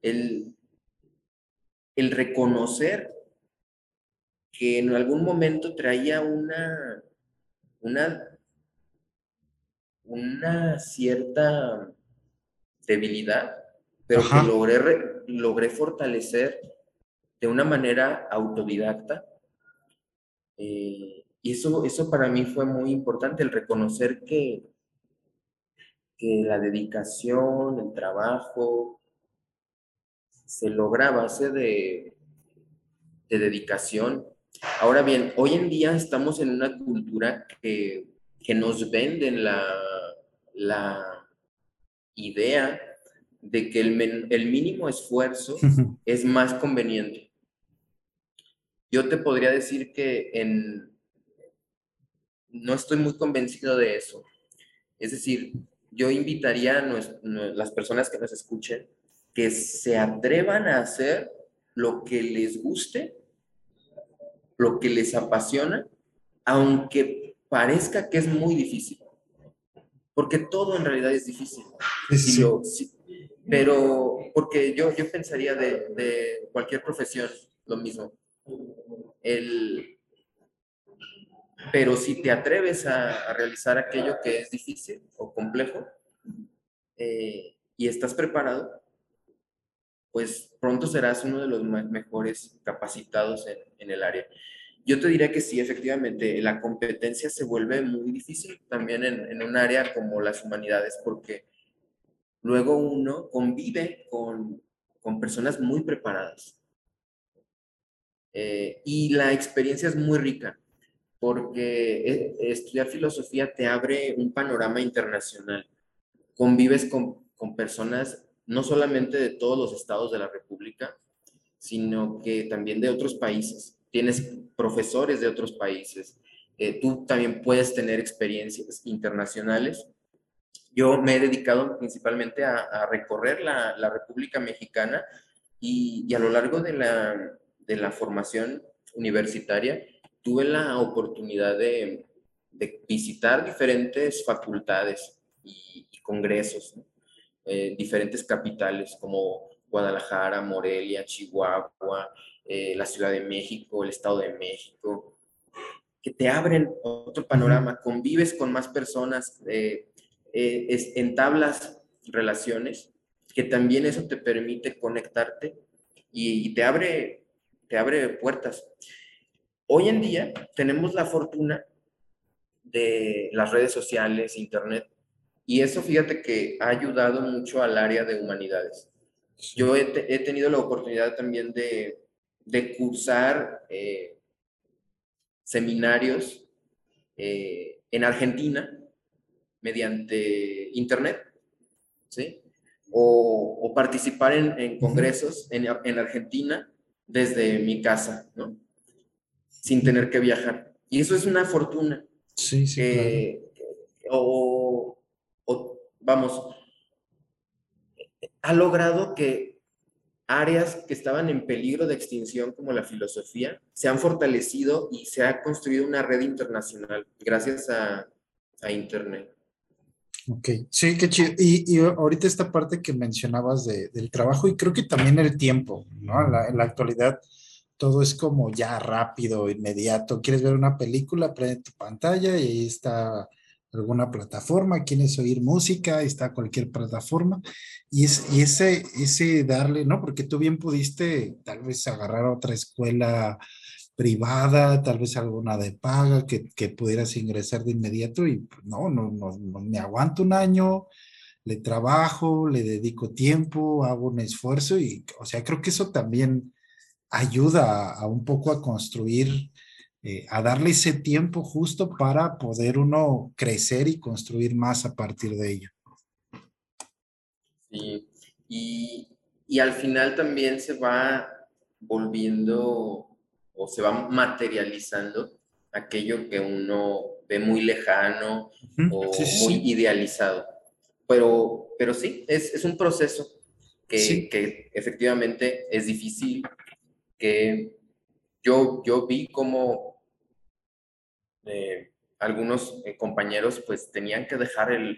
El, el reconocer que en algún momento traía una, una, una cierta debilidad, pero que logré, logré fortalecer de una manera autodidacta. Eh, y eso, eso para mí fue muy importante, el reconocer que, que la dedicación, el trabajo, se logra a base de, de dedicación. Ahora bien, hoy en día estamos en una cultura que, que nos venden la, la idea de que el, el mínimo esfuerzo es más conveniente. Yo te podría decir que en, no estoy muy convencido de eso. Es decir, yo invitaría a las personas que nos escuchen que se atrevan a hacer lo que les guste, lo que les apasiona, aunque parezca que es muy difícil. Porque todo en realidad es difícil. sí. Pero, porque yo, yo pensaría de, cualquier profesión lo mismo. El, pero si te atreves a, realizar aquello que es difícil o complejo eh, y estás preparado, pues pronto serás uno de los mejores capacitados en, en, el área. Yo te diría que sí, efectivamente, la competencia se vuelve muy difícil también en, en un área como las humanidades, porque Luego uno convive con, personas muy preparadas. Eh, y la experiencia es muy rica, porque eh, estudiar filosofía te abre un panorama internacional. Convives con, personas no solamente de todos los estados de la República, sino que también de otros países. Tienes profesores de otros países. Eh, tú también puedes tener experiencias internacionales yo me he dedicado principalmente a, recorrer la, República Mexicana y, a lo largo de la, formación universitaria tuve la oportunidad de, visitar diferentes facultades y, congresos, eh, diferentes capitales como Guadalajara, Morelia, Chihuahua, eh, la Ciudad de México, el Estado de México, que te abren otro panorama, convives con más personas. Eh, eh, es, entablas relaciones, que también eso te permite conectarte y, te, abre, te abre puertas. Hoy en día tenemos la fortuna de las redes sociales, internet, y eso fíjate que ha ayudado mucho al área de humanidades. Yo he, tenido la oportunidad también de, cursar eh, seminarios eh, en Argentina mediante Internet, ¿sí? O, participar en, congresos en, Argentina desde mi casa, ¿no? Sin tener que viajar. Y eso es una fortuna. Sí, sí. o, vamos, ha logrado que áreas que estaban en peligro de extinción como la filosofía se han fortalecido y se ha construido una red internacional gracias a Internet. Ok, sí, qué chido. Y, ahorita esta parte que mencionabas del trabajo y creo que también el tiempo, ¿no? En la, actualidad todo es como ya rápido, inmediato. Quieres ver una película, prende tu pantalla y ahí está alguna plataforma, quieres oír música, está cualquier plataforma. Y, es, y ese, ese darle, ¿no? Porque tú bien pudiste tal vez agarrar a otra escuela privada, tal vez alguna de paga que, que pudieras ingresar de inmediato y pues, no, no, no, no, me aguanto un año, le trabajo, le dedico tiempo, hago un esfuerzo y, o sea, creo que eso también ayuda a, un poco a construir, eh, a darle ese tiempo justo para poder uno crecer y construir más a partir de ello. Sí, y, y al final también se va volviendo o se va materializando aquello que uno ve muy lejano o muy idealizado. Pero, pero sí, es, es un proceso que, que, efectivamente es difícil, que yo, yo vi como eh, algunos eh, compañeros pues tenían que dejar el,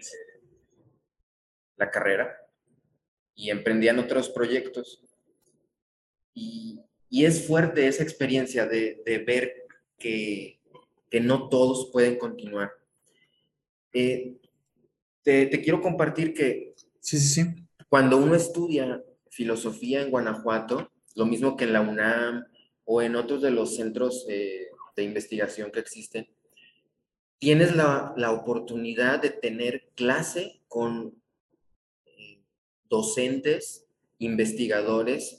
la carrera y emprendían otros proyectos. Y, y es fuerte esa experiencia de, de ver que, que, no todos pueden continuar. Eh, te, te, quiero compartir que sí, sí, sí. cuando uno estudia filosofía en Guanajuato, lo mismo que en la UNAM o en otros de los centros eh, de investigación que existen, tienes la, la, oportunidad de tener clase con docentes, investigadores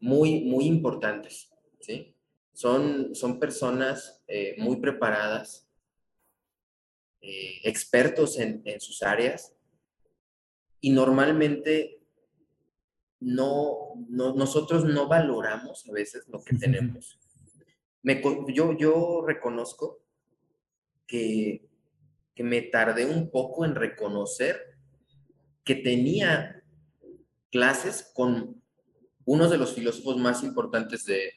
muy, muy importantes, ¿sí? Son, son personas eh, muy preparadas, eh, expertos en, en, sus áreas y normalmente no, no, nosotros no valoramos a veces lo que tenemos. Me, yo, yo reconozco que, que me tardé un poco en reconocer que tenía clases con uno de los filósofos más importantes de,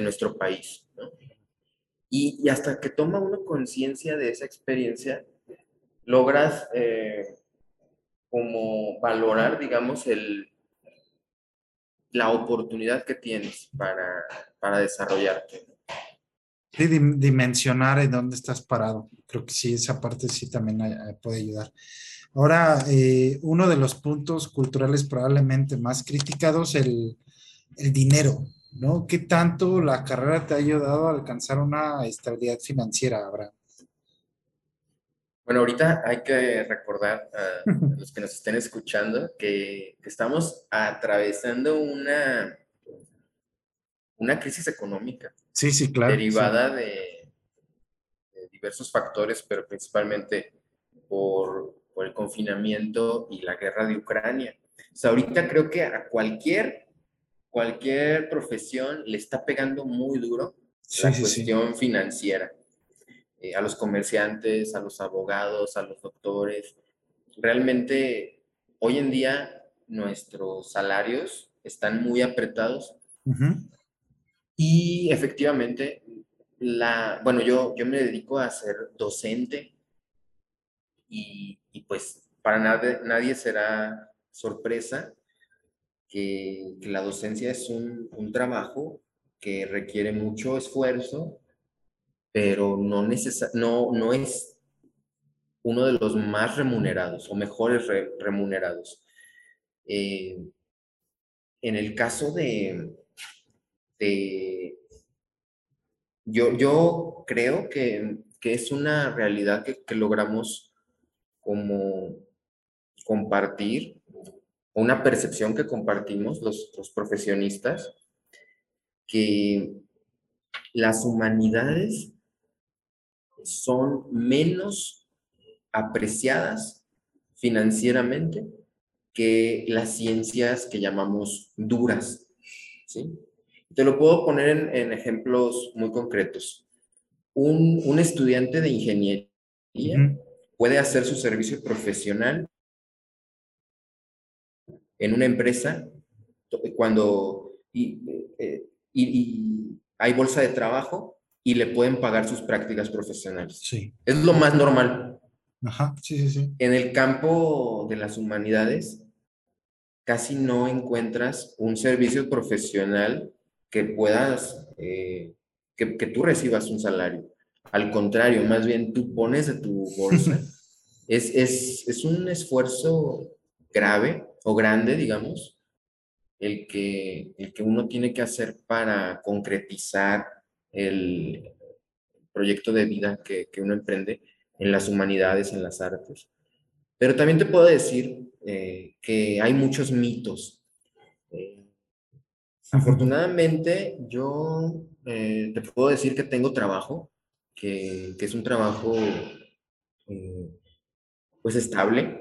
nuestro país. Y, hasta que toma uno conciencia de esa experiencia, logras eh, como valorar, digamos, el, la oportunidad que tienes para, para desarrollarte. Sí, dimensionar en dónde estás parado. Creo que sí, esa parte sí también puede ayudar. Ahora, eh, uno de los puntos culturales probablemente más criticados, el, el dinero, ¿no? ¿Qué tanto la carrera te ha ayudado a alcanzar una estabilidad financiera, Abraham? Bueno, ahorita hay que recordar a los que nos estén escuchando que, estamos atravesando una, una crisis económica. Sí, sí, claro. Derivada De, de, diversos factores, pero principalmente por, por el confinamiento y la guerra de Ucrania. O sea, ahorita creo que a cualquier, cualquier profesión le está pegando muy duro la cuestión financiera. Eh, a los comerciantes, a los abogados, a los doctores. Realmente, hoy en día nuestros salarios están muy apretados. Y efectivamente, la, bueno, yo, yo me dedico a ser docente y, pues para nadie, nadie será sorpresa que, la docencia es un, trabajo que requiere mucho esfuerzo, pero no, no, no es uno de los más remunerados o mejores remunerados. Eh, en el caso de, yo, yo creo que, es una realidad que, que logramos como compartir, una percepción que compartimos los, profesionistas, que las humanidades son menos apreciadas financieramente que las ciencias que llamamos duras. ¿sí? Te lo puedo poner en, ejemplos muy concretos. Un, estudiante de ingeniería puede hacer su servicio profesional en una empresa cuando eh, y, hay bolsa de trabajo y le pueden pagar sus prácticas profesionales. Sí. Es lo más normal. Ajá, sí, sí, sí. En el campo de las humanidades, casi no encuentras un servicio profesional que puedas, eh, que, que tú recibas un salario. Al contrario, más bien tú pones de tu bolsa. es, es, es un esfuerzo grave o grande, digamos, el que, el que uno tiene que hacer para concretizar el proyecto de vida que, que uno emprende en las humanidades, en las artes. Pero también te puedo decir eh, que hay muchos mitos. Afortunadamente, yo eh, te puedo decir que tengo trabajo, que, es un trabajo eh, pues estable,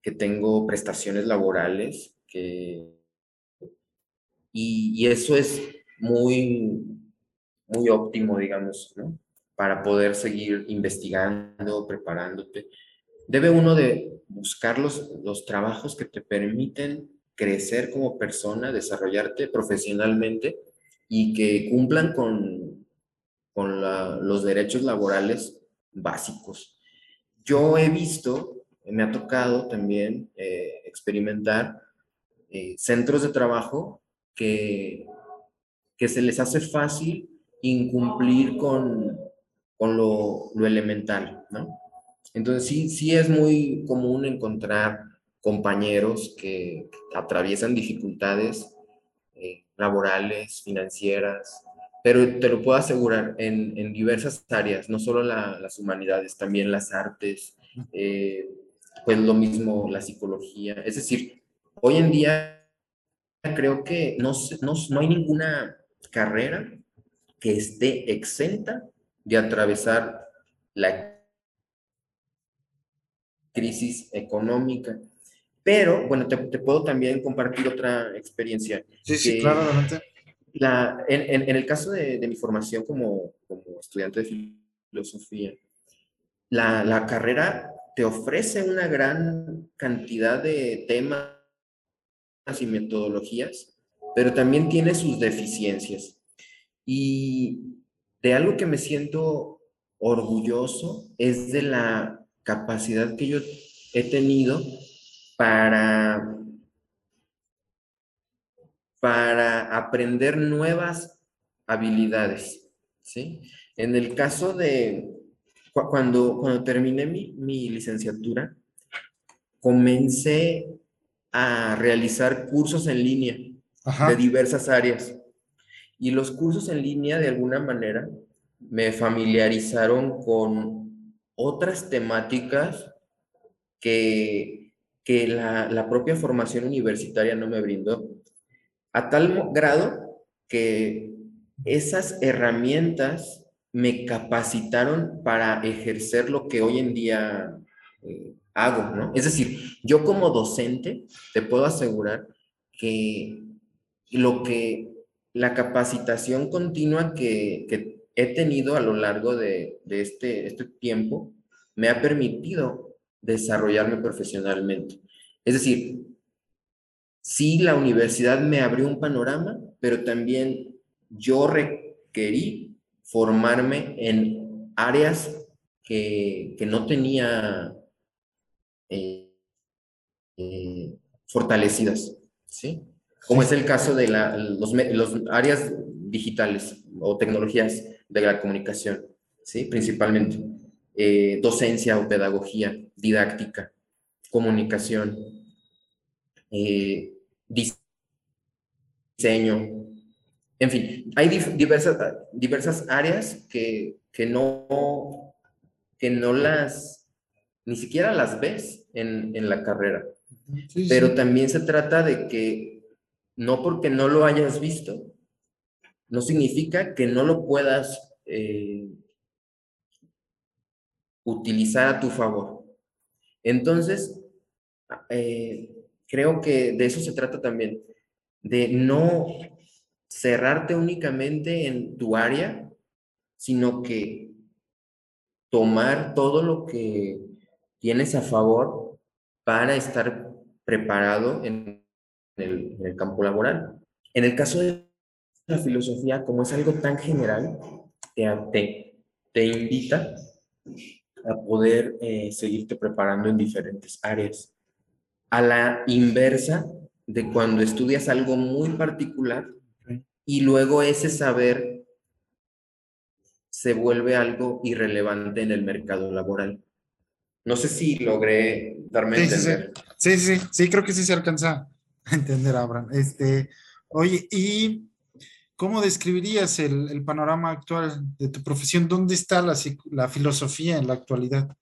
que tengo prestaciones laborales, que, y, eso es muy, muy óptimo, digamos, ¿no? Para poder seguir investigando, preparándote. Debe uno de buscar los, los trabajos que te permiten crecer como persona, desarrollarte profesionalmente y que cumplan con, con los derechos laborales básicos. Yo he visto, me ha tocado también eh, experimentar eh, centros de trabajo que, que se les hace fácil incumplir con, con lo, lo, elemental, ¿no? Entonces sí, sí es muy común encontrar compañeros que atraviesan dificultades eh, laborales, financieras, pero te lo puedo asegurar, en, diversas áreas, no solo las humanidades, también las artes, eh, pues lo mismo la psicología. Es decir, hoy en día creo que no, no, no hay ninguna carrera que esté exenta de atravesar la crisis económica. Pero, bueno, te, puedo también compartir otra experiencia. Sí, sí, claro, adelante. La, en, en, el caso de, de mi formación como, como, estudiante de filosofía, la, la, carrera te ofrece una gran cantidad de temas y metodologías, pero también tiene sus deficiencias. Y de algo que me siento orgulloso es de la capacidad que yo he tenido para, para aprender nuevas habilidades. ¿sí? En el caso de cuando, cuando terminé mi, mi licenciatura, comencé a realizar cursos en línea de diversas áreas. Y los cursos en línea, de alguna manera, me familiarizaron con otras temáticas que, que la, la propia formación universitaria no me brindó. A tal grado que esas herramientas me capacitaron para ejercer lo que hoy en día eh, hago, ¿no? Es decir, yo como docente te puedo asegurar que lo que la capacitación continua que, que he tenido a lo largo de, de este, este tiempo me ha permitido desarrollarme profesionalmente. Es decir, sí, la universidad me abrió un panorama, pero también yo requerí formarme en áreas que, que no tenía eh, eh, fortalecidas, ¿sí? Como es el caso de la, los, los, áreas digitales o tecnologías de la comunicación, ¿sí? Principalmente. Eh, docencia o pedagogía, didáctica, comunicación, diseño, en fin, hay diversas, diversas áreas que, que, no, que no las, ni siquiera las ves en, la carrera. Pero también se trata de que no porque no lo hayas visto, no significa que no lo puedas eh, utilizar a tu favor. Entonces, eh, creo que de eso se trata también, de no cerrarte únicamente en tu área, sino que tomar todo lo que tienes a favor para estar preparado en el, campo laboral. En el caso de la filosofía, como es algo tan general, te, te, invita a poder eh, seguirte preparando en diferentes áreas. A la inversa de cuando estudias algo muy particular y luego ese saber se vuelve algo irrelevante en el mercado laboral. No sé si logré darme a entender. Sí sí. sí, creo que sí se alcanza a entender, Abraham. Este, oye, ¿y cómo describirías el, panorama actual de tu profesión? ¿Dónde está la, la filosofía en la actualidad?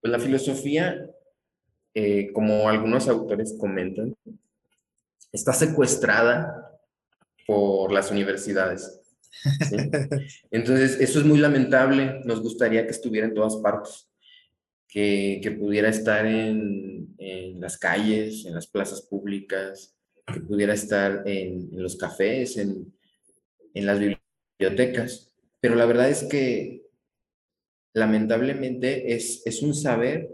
Pues la filosofía, eh, como algunos autores comentan, está secuestrada por las universidades. Entonces, eso es muy lamentable. Nos gustaría que estuviera en todas partes, que, que pudiera estar en, en, las calles, en las plazas públicas, que pudiera estar en, los cafés, en, en las bibliotecas, pero la verdad es que lamentablemente es, es un saber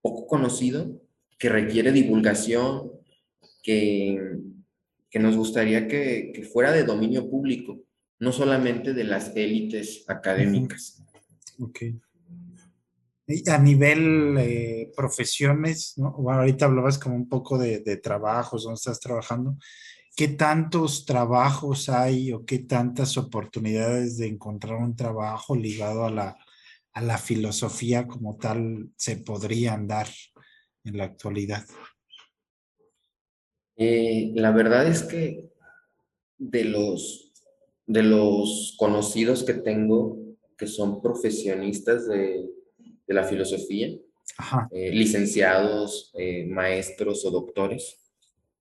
poco conocido que requiere divulgación, que, que nos gustaría que, que, fuera de dominio público, no solamente de las élites académicas. A nivel eh, profesiones, ¿no? Bueno, ahorita hablabas como un poco de, de trabajos, ¿dónde estás trabajando? ¿Qué tantos trabajos hay o qué tantas oportunidades de encontrar un trabajo ligado a la, a la filosofía como tal se podrían dar en la actualidad? Eh, la verdad es que de los, de los conocidos que tengo que son profesionistas de, de la filosofía, eh, licenciados, eh, maestros o doctores.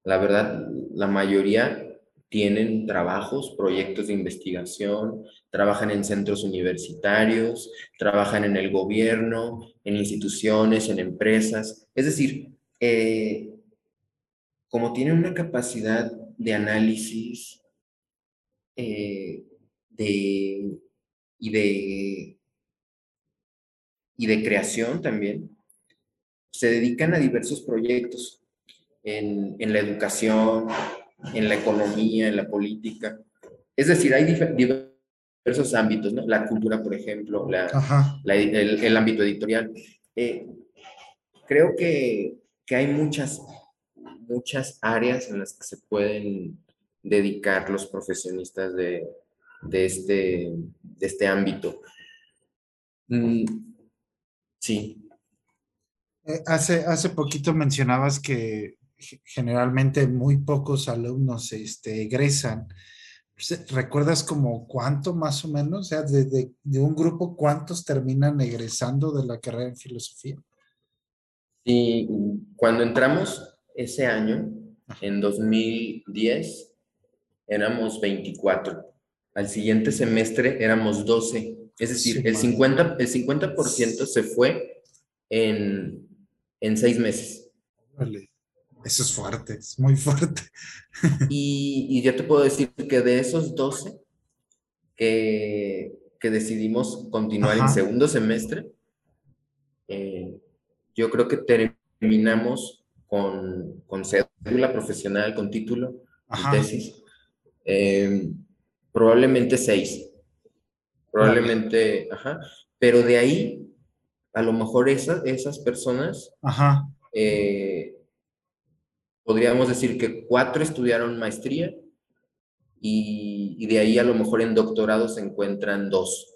La verdad, la mayoría tienen trabajos, proyectos de investigación, trabajan en centros universitarios, trabajan en el gobierno, en instituciones, en empresas. Es decir, eh, como tienen una capacidad de análisis de, y de y de creación también, se dedican a diversos proyectos en, en la educación, en la economía, en la política. Es decir, hay diversos ámbitos, ¿no? La cultura, por ejemplo, la, el, el, ámbito editorial. Eh, creo que, que, hay muchas, muchas áreas en las que se pueden dedicar los profesionistas de, de, este, de este ámbito. Mm, Sí. Eh, hace, hace poquito mencionabas que generalmente muy pocos alumnos este, egresan. ¿Recuerdas como cuánto más o menos? O sea, de, de, un grupo, ¿cuántos terminan egresando de la carrera en filosofía? Sí, cuando entramos ese año, en 2010, éramos 24. Al siguiente semestre éramos 12. Es decir, el, 50, el 50% se fue en, en seis meses. Vale. Eso es fuerte, es muy fuerte. Y, y ya te puedo decir que de esos 12 que, que decidimos continuar en segundo semestre, eh, yo creo que terminamos con, con cédula profesional, con título, tesis. Eh, probablemente seis. Probablemente, ajá. Pero de ahí, a lo mejor esas, esas personas, ajá. Eh, podríamos decir que cuatro estudiaron maestría y, y, de ahí a lo mejor en doctorado se encuentran dos.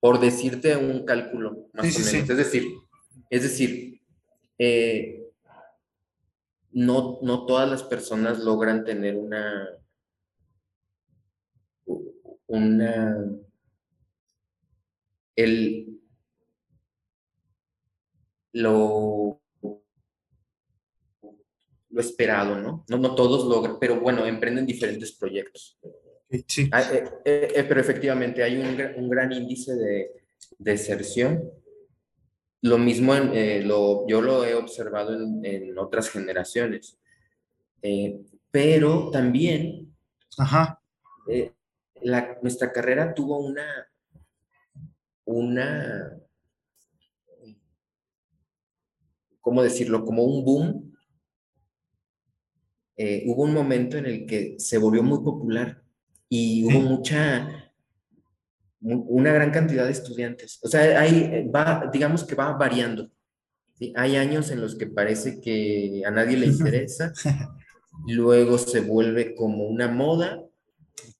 Por decirte un cálculo, más sí, o menos. Sí. Es decir, es decir, eh, no, no todas las personas logran tener una, una el, lo, lo esperado, ¿no? ¿no? No todos logran, pero bueno, emprenden diferentes proyectos. Sí. Ah, eh, eh, eh, pero efectivamente hay un, un, gran índice de deserción. Lo mismo en, eh, lo, yo lo he observado en, en otras generaciones. Eh, pero también Ajá. La, nuestra carrera tuvo una, una, ¿cómo decirlo? Como un boom. Eh, hubo un momento en el que se volvió muy popular y hubo mucha, una gran cantidad de estudiantes. O sea, ahí va, digamos que va variando. ¿sí? Hay años en los que parece que a nadie le interesa, luego se vuelve como una moda.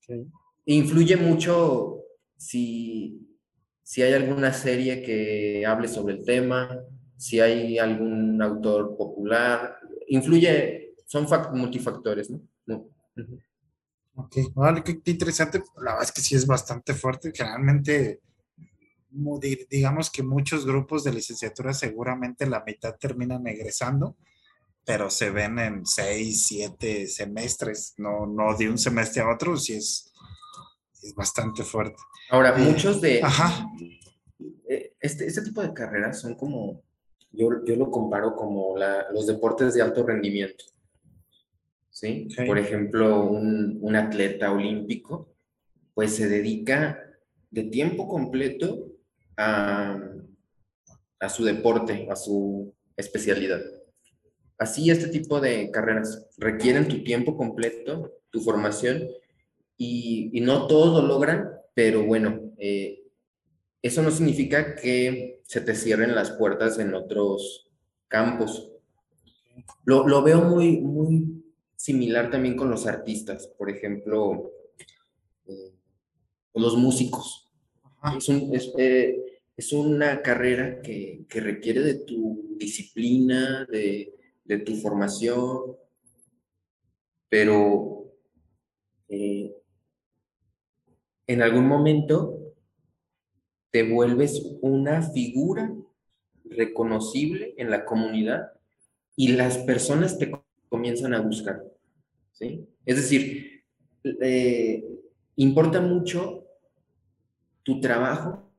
Okay. Influye mucho si si hay alguna serie que hable sobre el tema, si hay algún autor popular, influye, son multifactores, ¿no? no. Ok, vale, qué, interesante. La verdad es que sí es bastante fuerte. Generalmente, digamos que muchos grupos de licenciatura seguramente la mitad terminan egresando, pero se ven en seis, siete semestres, no, no de un semestre a otro, sí es, es bastante fuerte. Ahora, eh, muchos de... Ajá. Este, este tipo de carreras son como, yo, yo lo comparo como la, los deportes de alto rendimiento. ¿Sí? Okay. Por ejemplo, un, un, atleta olímpico pues se dedica de tiempo completo a, a su deporte, a su especialidad. Así este tipo de carreras requieren tu tiempo completo, tu formación, y, no todos lo logran, pero bueno, eh, eso no significa que se te cierren las puertas en otros campos. Lo, lo veo muy, muy similar también con los artistas, por ejemplo, eh, los músicos. Es, eh, es, una carrera que, que, requiere de tu disciplina, de, de tu formación, pero eh, en algún momento te vuelves una figura reconocible en la comunidad y las personas te comienzan a buscar. ¿sí? Es decir, eh, importa mucho tu trabajo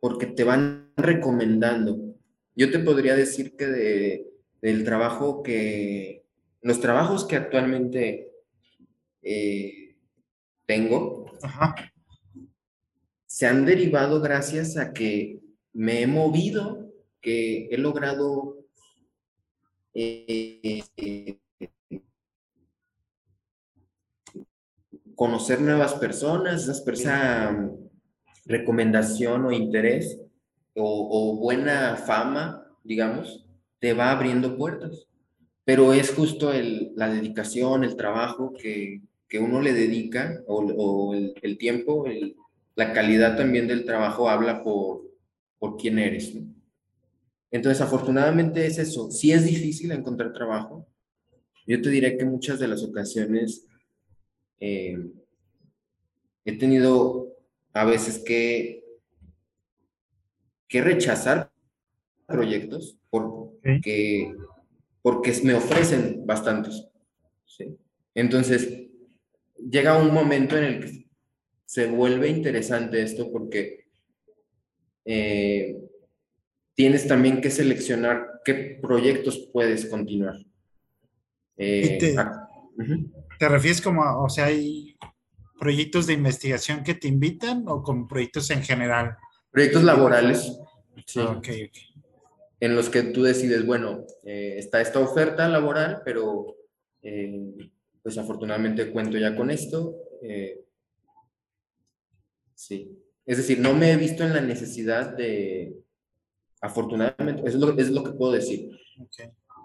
porque te van recomendando. Yo te podría decir que de, del trabajo que, los trabajos que actualmente eh, tengo, se han derivado gracias a que me he movido, que he logrado eh, conocer nuevas personas, esa recomendación o interés o, buena fama, digamos, te va abriendo puertas. Pero es justo la dedicación, el trabajo que, uno le dedica o, el, tiempo, la calidad también del trabajo habla por, por quién eres. Entonces, afortunadamente es eso. Si es difícil encontrar trabajo, yo te diré que muchas de las ocasiones eh, he tenido a veces que, que rechazar proyectos porque, porque me ofrecen bastantes. Entonces, llega un momento en el que se vuelve interesante esto porque eh, tienes también que seleccionar qué proyectos puedes continuar. Eh, te, ¿Te refieres como, o sea, hay proyectos de investigación que te invitan o con proyectos en general? Proyectos laborales. Sí. En los que tú decides, bueno, eh, está esta oferta laboral, pero eh, pues afortunadamente cuento ya con esto. Eh, sí. Es decir, no me he visto en la necesidad de, afortunadamente, eso es lo, es lo que puedo decir.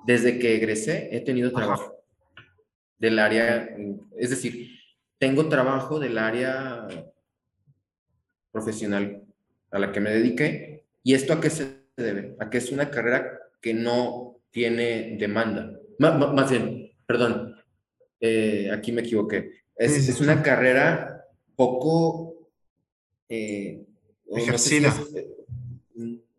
Desde que egresé he tenido trabajo del área, es decir, tengo trabajo del área profesional a la que me dediqué. ¿Y esto a qué se debe? A que es una carrera que no tiene demanda. más bien, perdón, eh, aquí me equivoqué. Es, una carrera poco... Eh, ejercida. Eh,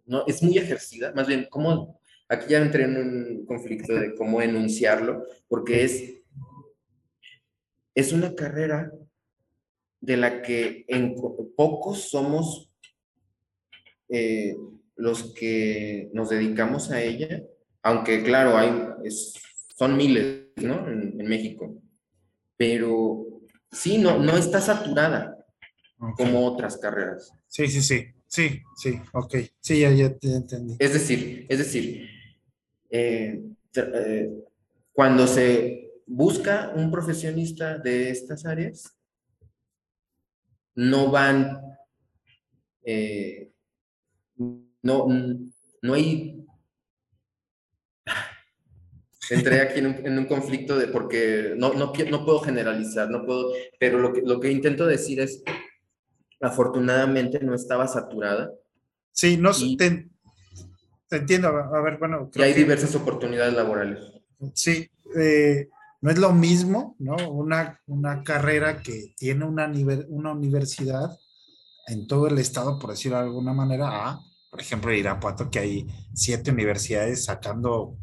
no, es muy ejercida. Más bien, ¿cómo? Aquí ya entré en un conflicto de cómo enunciarlo, porque es es una carrera de la que en pocos somos eh, los que nos dedicamos a ella, aunque claro, hay, son miles, ¿no? En, México. Pero sí, no, no está saturada como otras carreras. Sí, sí, sí, sí, sí, ok. Sí, ya, ya te entendí. Es decir, es decir, eh, eh, cuando se busca un profesionista de estas áreas, no van, eh, no, no hay, entré aquí en un, conflicto de, porque no, no, no, puedo generalizar, no puedo, pero lo que, lo que intento decir es, afortunadamente no estaba saturada. Sí, no, te, entiendo, a ver, bueno. Y hay diversas oportunidades laborales. Sí, eh, no es lo mismo, ¿no? Una, una carrera que tiene una, una universidad en todo el estado, por decirlo de alguna manera, a, por ejemplo, Irapuato, que hay siete universidades sacando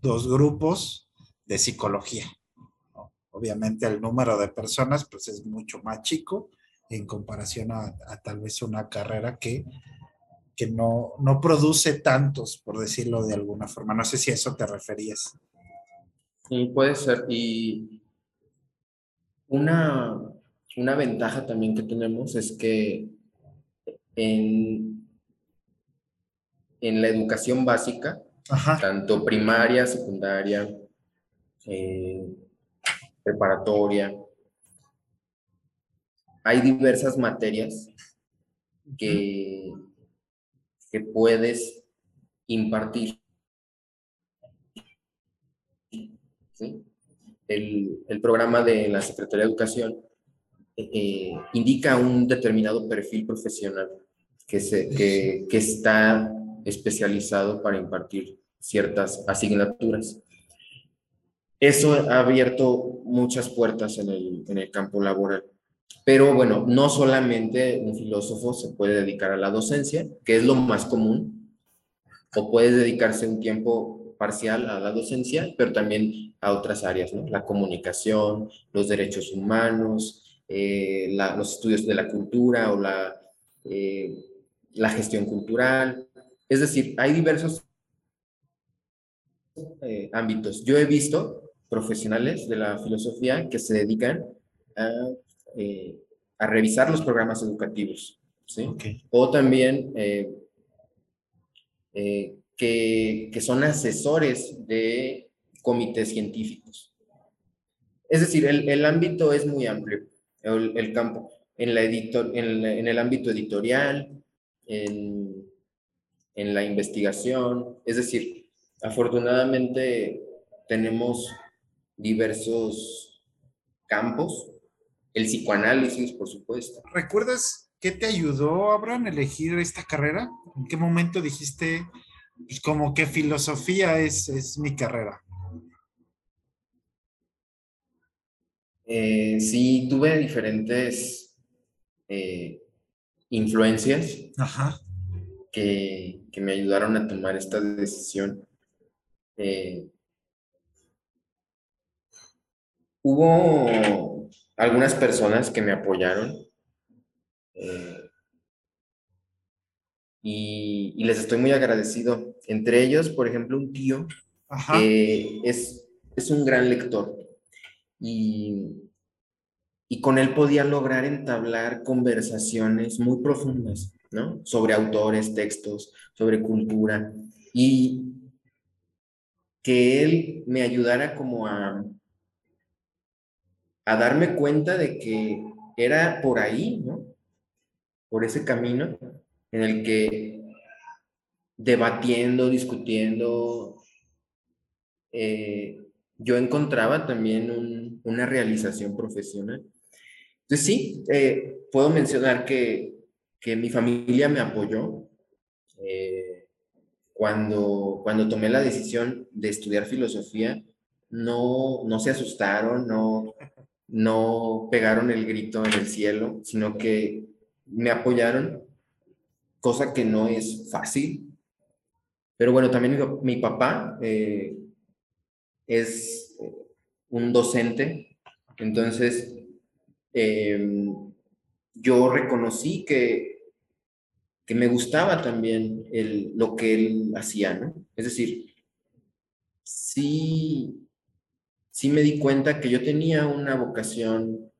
dos grupos de psicología. Obviamente el número de personas pues es mucho más chico en comparación a, tal vez una carrera que, que no, no produce tantos, por decirlo de alguna forma. No sé si a eso te referías. Sí, puede ser. Y una, una ventaja también que tenemos es que en, en la educación básica, tanto primaria, secundaria, eh, preparatoria, hay diversas materias que, que puedes impartir. El, programa de la Secretaría de Educación eh, indica un determinado perfil profesional que, se, que, que está especializado para impartir ciertas asignaturas. Eso ha abierto muchas puertas en el, en el campo laboral. Pero bueno, no solamente un filósofo se puede dedicar a la docencia, que es lo más común, o puede dedicarse un tiempo parcial a la docencia, pero también a otras áreas. La comunicación, los derechos humanos, eh, los estudios de la cultura o la, eh, la gestión cultural. Es decir, hay diversos eh, ámbitos. Yo he visto profesionales de la filosofía que se dedican a eh, a revisar los programas educativos, ¿sí? O también eh, eh, que, que, son asesores de comités científicos. Es decir, el, el ámbito es muy amplio, el, el campo, en, la editor, en, en, el ámbito editorial, en, en la investigación, es decir, afortunadamente tenemos diversos campos el psicoanálisis, por supuesto. ¿Recuerdas qué te ayudó, Abraham, a elegir esta carrera? ¿En qué momento dijiste, pues como que filosofía es, es mi carrera? Eh, sí, tuve diferentes eh, influencias Que, que, me ayudaron a tomar esta decisión. Eh, hubo algunas personas que me apoyaron. Eh, y, les estoy muy agradecido. Entre ellos, por ejemplo, un tío que es, es un gran lector. Y, y con él podía lograr entablar conversaciones muy profundas, ¿no? Sobre autores, textos, sobre cultura. Y que él me ayudara como a, a darme cuenta de que era por ahí, ¿no? Por ese camino en el que debatiendo, discutiendo, eh, yo encontraba también una realización profesional. Entonces sí, eh, puedo mencionar que, mi familia me apoyó eh, cuando, cuando tomé la decisión de estudiar filosofía. No, no se asustaron, no, no pegaron el grito en el cielo, sino que me apoyaron, cosa que no es fácil. Pero bueno, también mi, papá eh, es eh, un docente, entonces em, yo reconocí que, que me gustaba también el, lo que él hacía, ¿no? Es decir, sí sí me di cuenta que yo tenía una vocación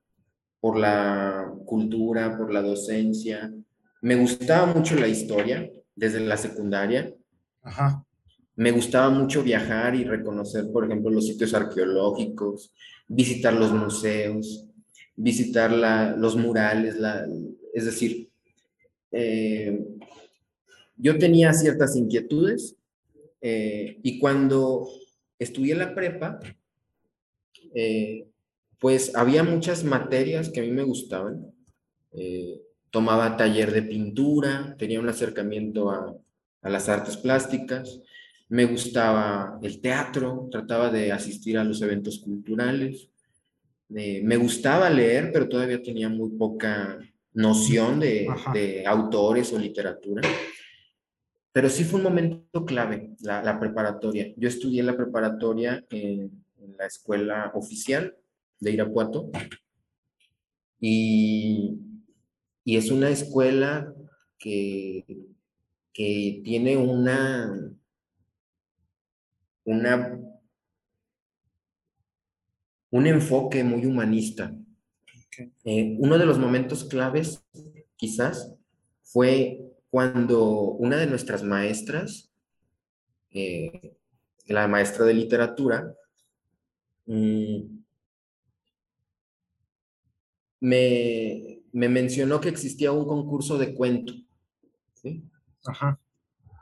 por la cultura, por la docencia. Me gustaba mucho la historia desde la secundaria. Me gustaba mucho viajar y reconocer, por ejemplo, los sitios arqueológicos, visitar los museos, visitar los murales, es decir, eh, yo tenía ciertas inquietudes eh, y cuando estudié la prepa, eh, pues había muchas materias que a mí me gustaban. Eh, tomaba taller de pintura, tenía un acercamiento a, las artes plásticas, me gustaba el teatro, trataba de asistir a los eventos culturales, eh, me gustaba leer, pero todavía tenía muy poca noción de, autores o literatura. Pero sí fue un momento clave, la, la preparatoria. Yo estudié la preparatoria en en la escuela oficial de Irapuato. Y, y es una escuela que, que tiene una, una, un enfoque muy humanista. Eh, uno de los momentos claves, quizás, fue cuando una de nuestras maestras, eh, la maestra de literatura, mm, me, mencionó que existía un concurso de cuento. Ajá.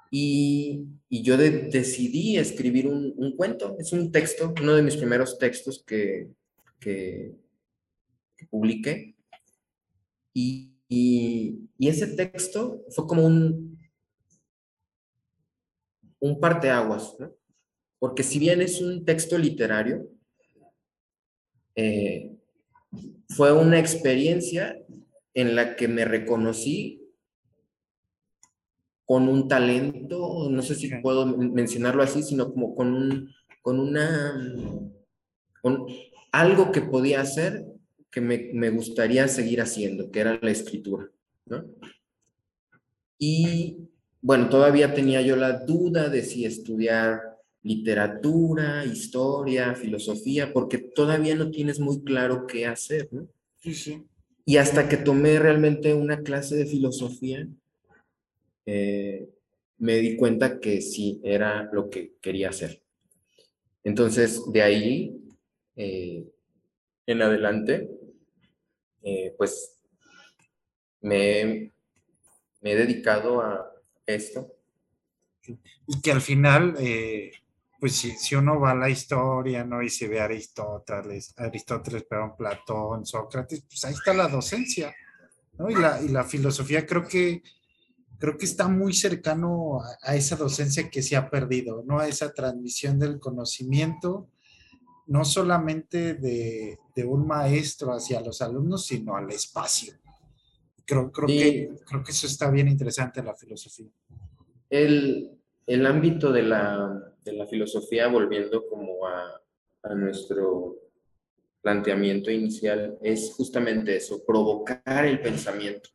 Y, yo decidí escribir un, cuento. Es un texto, uno de mis primeros textos que, que, publiqué. Y, ese texto fue como un, un parteaguas, ¿no? Porque si bien es un texto literario, eh, fue una experiencia en la que me reconocí con un talento, no sé si puedo mencionarlo así, sino como con un, con una, con algo que podía hacer que me, me gustaría seguir haciendo, que era la escritura, ¿no? Y bueno, todavía tenía yo la duda de si estudiar literatura, historia, filosofía, porque todavía no tienes muy claro qué hacer, ¿no? Sí, sí. Y hasta que tomé realmente una clase de filosofía, eh, me di cuenta que sí era lo que quería hacer. Entonces, de ahí eh, en adelante, eh, pues me, me, he dedicado a esto. Y que al final, pues si, si, uno va a la historia, ¿no? Y se ve a Aristóteles, Aristóteles, perdón, Platón, Sócrates, pues ahí está la docencia, ¿no? Y la, y la filosofía creo que creo que está muy cercano a, esa docencia que se ha perdido, ¿no? A esa transmisión del conocimiento, no solamente de, un maestro hacia los alumnos, sino al espacio. Creo, creo, que, creo que eso está bien interesante en la filosofía. El, ámbito de la, filosofía, volviendo como a, a nuestro planteamiento inicial, es justamente eso, provocar el pensamiento,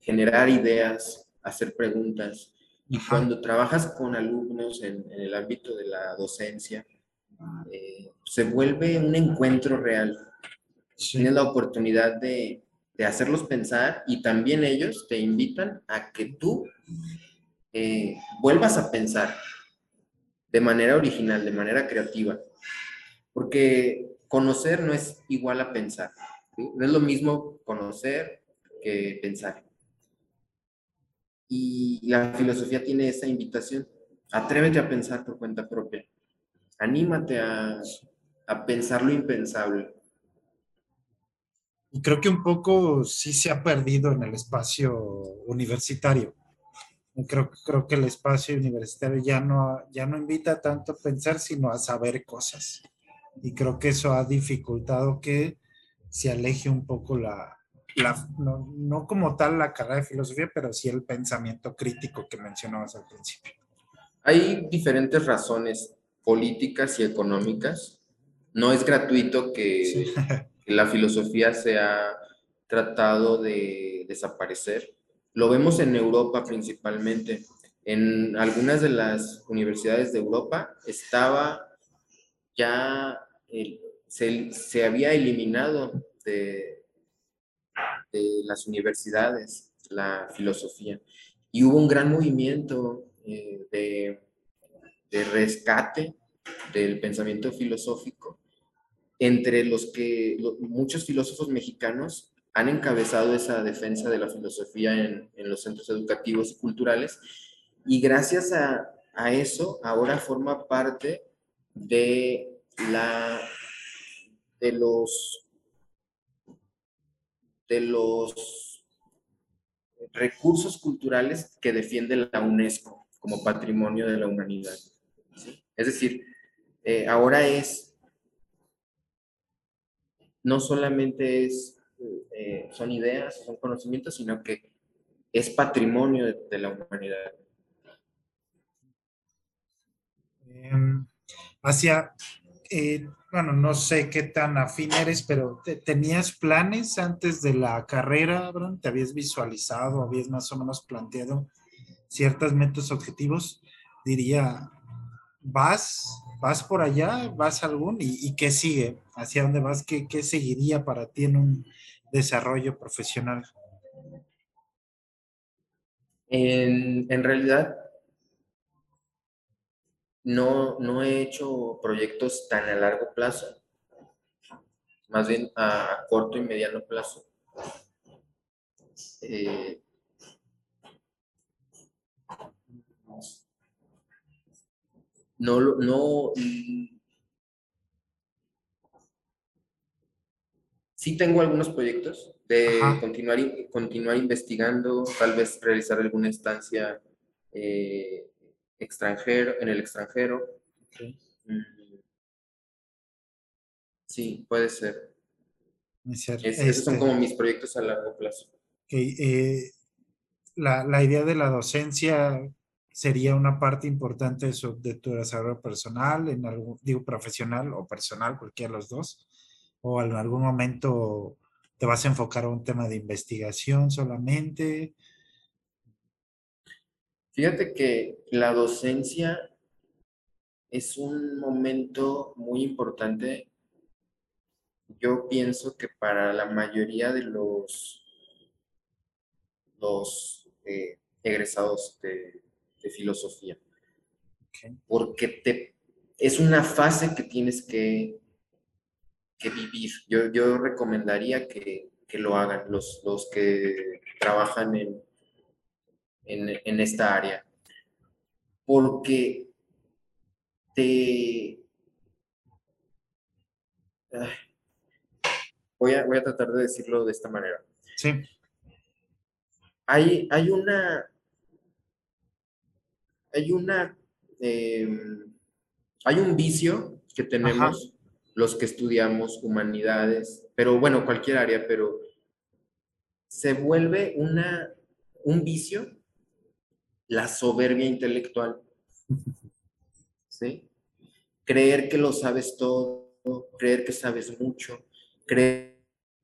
generar ideas, hacer preguntas. Y cuando trabajas con alumnos en, el ámbito de la docencia, eh, se vuelve un encuentro real. Tienes la oportunidad de, hacerlos pensar y también ellos te invitan a que tú eh, vuelvas a pensar de manera original, de manera creativa. Porque conocer no es igual a pensar. No es lo mismo conocer que pensar. Y la filosofía tiene esa invitación. Atrévete a pensar por cuenta propia. Anímate a, a pensar lo impensable. Y creo que un poco sí se ha perdido en el espacio universitario. Creo, creo que el espacio universitario ya no, ya no invita tanto a pensar, sino a saber cosas. Y creo que eso ha dificultado que se aleje un poco la, no, como tal la carrera de filosofía, pero sí el pensamiento crítico que mencionabas al principio. Hay diferentes razones políticas y económicas. No es gratuito que, la filosofía se ha tratado de desaparecer. Lo vemos en Europa principalmente. En algunas de las universidades de Europa estaba ya, se, se había eliminado de, de las universidades, la filosofía. Y hubo un gran movimiento eh, de, de rescate del pensamiento filosófico entre los que muchos filósofos mexicanos han encabezado esa defensa de la filosofía en, los centros educativos y culturales y gracias a, a, eso ahora forma parte de la de los de los recursos culturales que defiende la UNESCO como patrimonio de la humanidad. Es decir, eh, ahora es, no solamente es, eh, son ideas, son conocimientos, sino que es patrimonio de, la humanidad. Em, hacia, eh, bueno, no sé qué tan afín eres, pero ¿tenías planes antes de la carrera, Abraham? ¿Te habías visualizado, habías más o menos planteado ciertos metas objetivos? Diría, ¿vas, vas por allá? ¿Vas a algún? ¿Y, qué sigue? ¿Hacia dónde vas? ¿Qué, ¿Qué, seguiría para ti en un, desarrollo profesional? En, en realidad, no, no he hecho proyectos tan a largo plazo, más bien a, corto y mediano plazo. Eh, no, no, sí tengo algunos proyectos de continuar, continuar investigando, tal vez realizar alguna estancia eh, extranjero, en el extranjero. Mm. Sí, puede ser. esos son este como mis proyectos a largo plazo. Eh, la, idea de la docencia sería una parte importante de, de tu desarrollo personal, en algún, digo profesional o personal, cualquiera de los dos, o en algún momento te vas a enfocar a un tema de investigación solamente, Fíjate que la docencia es un momento muy importante. Yo pienso que para la mayoría de los, los eh, egresados de, filosofía, porque te, es una fase que tienes que, que vivir. Yo, yo recomendaría que, que lo hagan los, los que trabajan en en, esta área. Porque te... Voy a, voy a tratar de decirlo de esta manera. Sí. Hay, hay una... Hay una... Em, hay un vicio que tenemos los que estudiamos humanidades, pero bueno, cualquier área, pero se vuelve una, un vicio la soberbia intelectual. ¿Sí? Creer que lo sabes todo, creer que sabes mucho, creer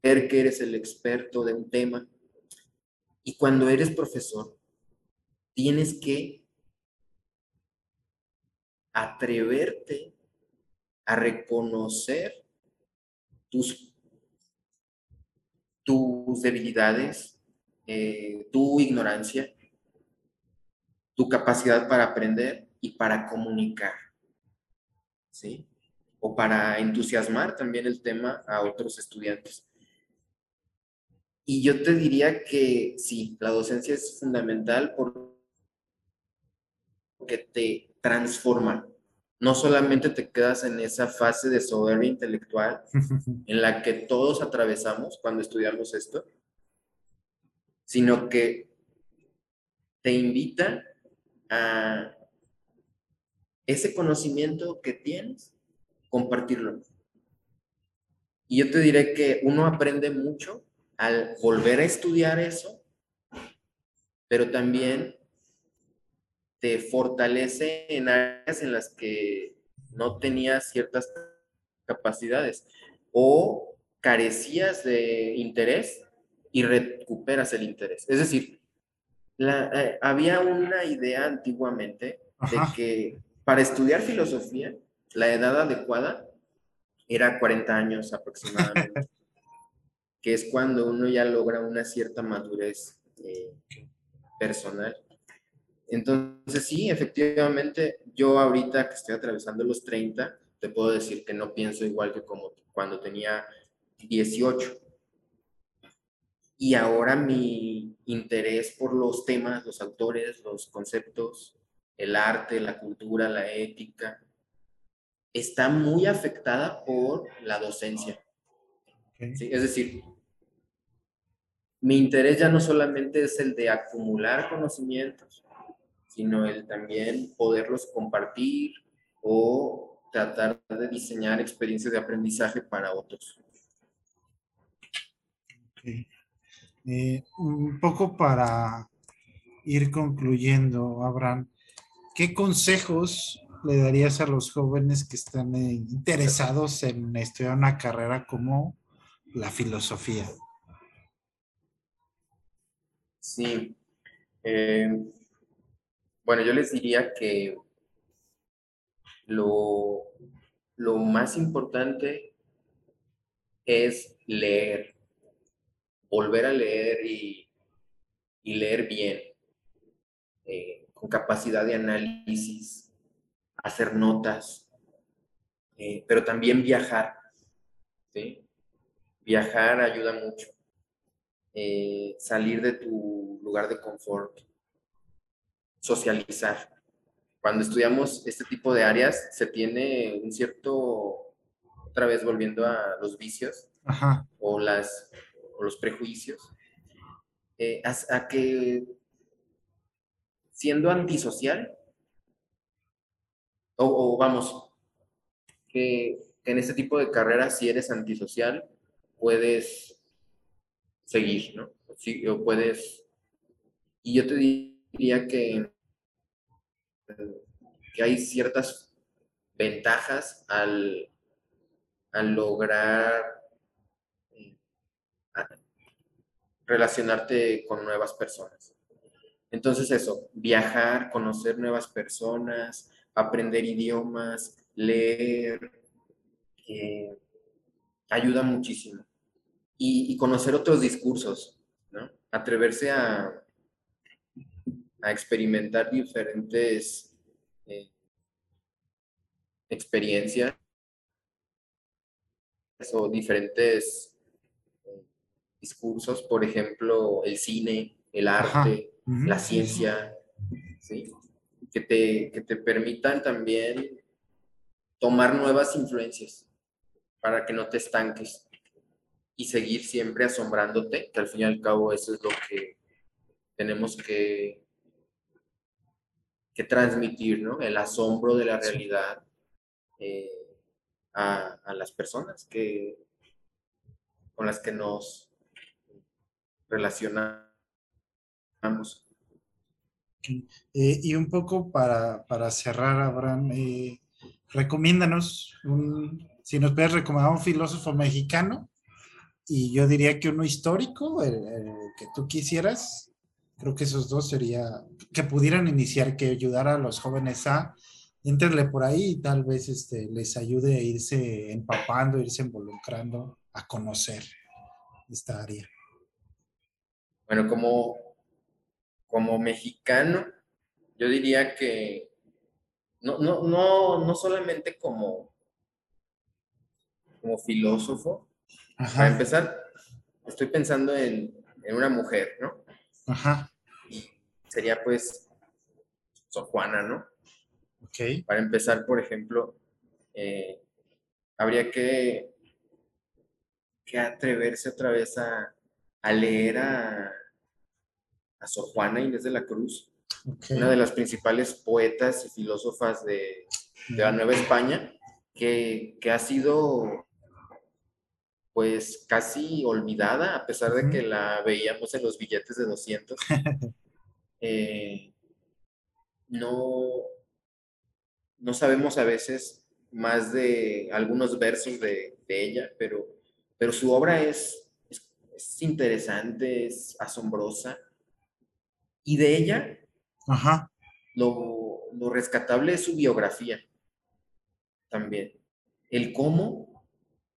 que eres el experto de un tema. Y cuando eres profesor, tienes que atreverte a reconocer tus, tus debilidades, eh, tu ignorancia, tu capacidad para aprender y para comunicar, ¿sí? O para entusiasmar también el tema a otros estudiantes. Y yo te diría que sí, la docencia es fundamental porque te transforma. No solamente te quedas en esa fase de soberbia intelectual en la que todos atravesamos cuando estudiamos esto, sino que te invita a ese conocimiento que tienes, compartirlo. Y yo te diré que uno aprende mucho al volver a estudiar eso, pero también te fortalece en áreas en las que no tenías ciertas capacidades o carecías de interés y recuperas el interés. Es decir, eh, había una idea antiguamente de que para estudiar filosofía, la edad adecuada era 40 años aproximadamente, que es cuando uno ya logra una cierta madurez eh, personal. Entonces, sí, efectivamente, yo ahorita que estoy atravesando los 30, te puedo decir que no pienso igual que como cuando tenía 18. Y ahora mi interés por los temas, los autores, los conceptos, el arte, la cultura, la ética, está muy afectada por la docencia. Es decir, mi interés ya no solamente es el de acumular conocimientos, sino el también poderlos compartir o tratar de diseñar experiencias de aprendizaje para otros. Eh, un poco para ir concluyendo, Abraham, ¿qué consejos le darías a los jóvenes que están eh, interesados en estudiar una carrera como la filosofía? Sí. Eh, bueno, yo les diría que lo, lo más importante es leer volver a leer y, leer bien, eh, con capacidad de análisis, hacer notas, eh, pero también viajar. Viajar ayuda mucho. Eh, salir de tu lugar de confort, socializar. Cuando estudiamos este tipo de áreas, se tiene un cierto, otra vez volviendo a los vicios o, las, los prejuicios, eh, a, que siendo antisocial, o, vamos, que, en este tipo de carreras, si eres antisocial, puedes seguir, ¿no? o puedes... Y yo te diría que, que hay ciertas ventajas al, al lograr eh, relacionarte con nuevas personas. Entonces eso, viajar, conocer nuevas personas, aprender idiomas, leer, eh, ayuda muchísimo y, conocer otros discursos, ¿no? Atreverse a, a experimentar diferentes eh, experiencias o diferentes eh, discursos, por ejemplo, el cine, el arte, la ciencia, ¿sí? que, te, que te permitan también tomar nuevas influencias para que no te estanques y seguir siempre asombrándote, que al fin y al cabo eso es lo que tenemos que, que transmitir, ¿no? El asombro de la realidad eh, a, las personas que, con las que nos relacionamos. Eh, y un poco para, cerrar, Abraham, eh, recomiéndanos, un, si nos puedes recomendar un filósofo mexicano y yo diría que uno histórico, el, que tú quisieras, creo que esos dos sería, que pudieran iniciar, que ayudara a los jóvenes a, entrarle por ahí y tal vez este, les ayude a irse empapando, irse involucrando, a conocer esta área. Bueno, como, como mexicano, yo diría que no, no, no, no solamente como, como filósofo, para empezar, estoy pensando en, una mujer, ¿no? Ajá. sería pues Sor Juana, ¿no? Ok. Para empezar, por ejemplo, eh, habría que, que atreverse otra vez a, leer a, a Sor Juana Inés de la Cruz, una de las principales poetas y filósofas de, la Nueva España, que, que, ha sido pues casi olvidada, a pesar de que la veíamos en los billetes de 200. Eh, no, no sabemos a veces más de algunos versos de, ella, pero, pero su obra es, es, interesante, es asombrosa. Y de ella, Lo, lo rescatable es su biografía también. El cómo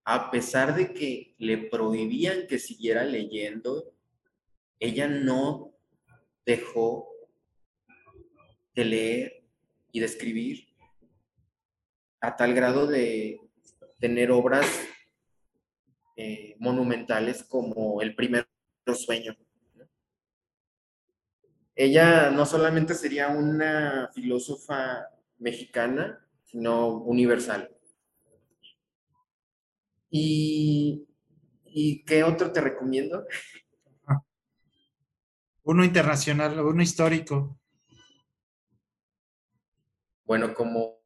a pesar de que le prohibían que siguiera leyendo, ella no dejó de leer y de escribir a tal grado de tener obras eh, monumentales como El primer sueño. Ella no solamente sería una filósofa mexicana, sino universal. ¿Y, qué otro te recomiendo? Uno internacional, uno histórico. Bueno, como,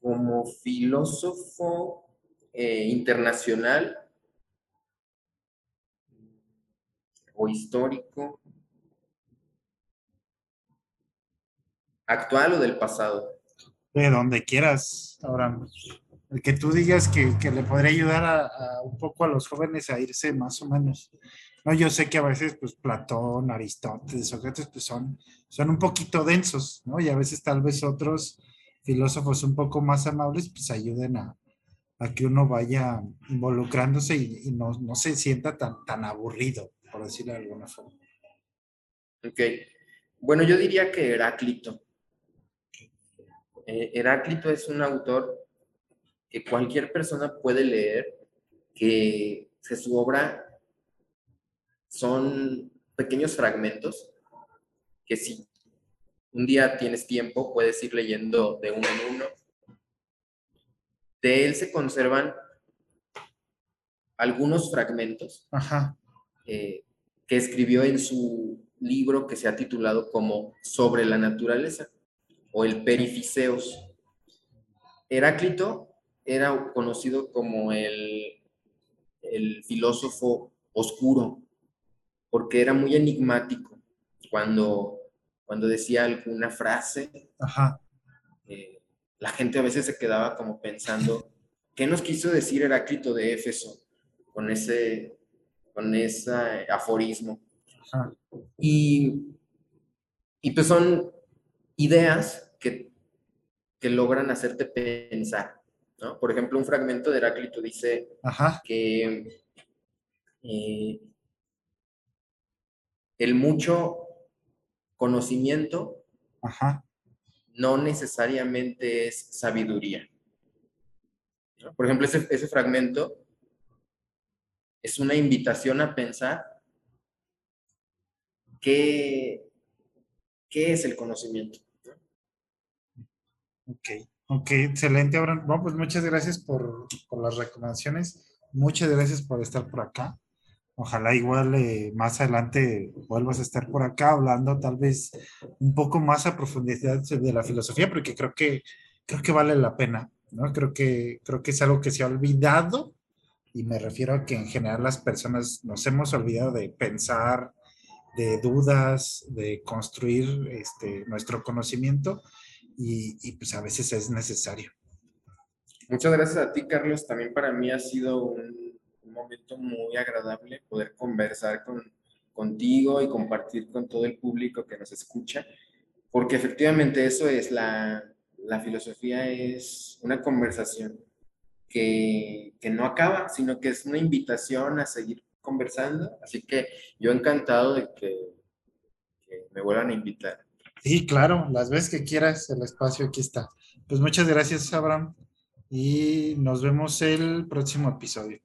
como, filósofo eh, internacional o histórico, actual o del pasado. De donde quieras, ahora el que tú digas que, le podría ayudar a, un poco a los jóvenes a irse más o menos. No, yo sé que a veces, pues, Platón, Aristóteles, Sócrates, pues son, son un poquito densos, ¿no? Y a veces tal vez otros filósofos un poco más amables, pues ayuden a, que uno vaya involucrándose y, no, se sienta tan, tan aburrido, por decirlo de alguna forma. Ok. Bueno, yo diría que Heráclito. Eh, Heráclito es un autor que cualquier persona puede leer, que, que su obra son pequeños fragmentos que si un día tienes tiempo puedes ir leyendo de uno en uno. De él se conservan algunos fragmentos eh, que escribió en su libro que se ha titulado como Sobre la naturaleza o el Perificeos. Heráclito era conocido como el, el filósofo oscuro porque era muy enigmático cuando, cuando decía alguna frase. Eh, la gente a veces se quedaba como pensando, ¿qué nos quiso decir Heráclito de Éfeso con ese, con ese aforismo? Y, y pues son ideas que, que logran hacerte pensar. ¿No? Por ejemplo, un fragmento de Heráclito dice que eh, el mucho conocimiento no necesariamente es sabiduría. Por ejemplo, ese, fragmento es una invitación a pensar qué, qué es el conocimiento. Ok, ok, excelente, Abraham. Bueno, pues muchas gracias por, por las recomendaciones. Muchas gracias por estar por acá. Ojalá igual eh, más adelante vuelvas a estar por acá hablando tal vez un poco más a profundidad de la filosofía, porque creo que, creo que vale la pena, ¿no? Creo que, creo que es algo que se ha olvidado y me refiero a que en general las personas nos hemos olvidado de pensar, de dudas, de construir este, nuestro conocimiento y, pues a veces es necesario. Muchas gracias a ti, Carlos. También para mí ha sido un momento muy agradable poder conversar con, contigo y compartir con todo el público que nos escucha, porque efectivamente eso es la, la filosofía, es una conversación que, que, no acaba, sino que es una invitación a seguir conversando, así que yo encantado de que me vuelvan a invitar. Sí, claro, las veces que quieras, el espacio aquí está. Pues muchas gracias, Abraham, y nos vemos el próximo episodio.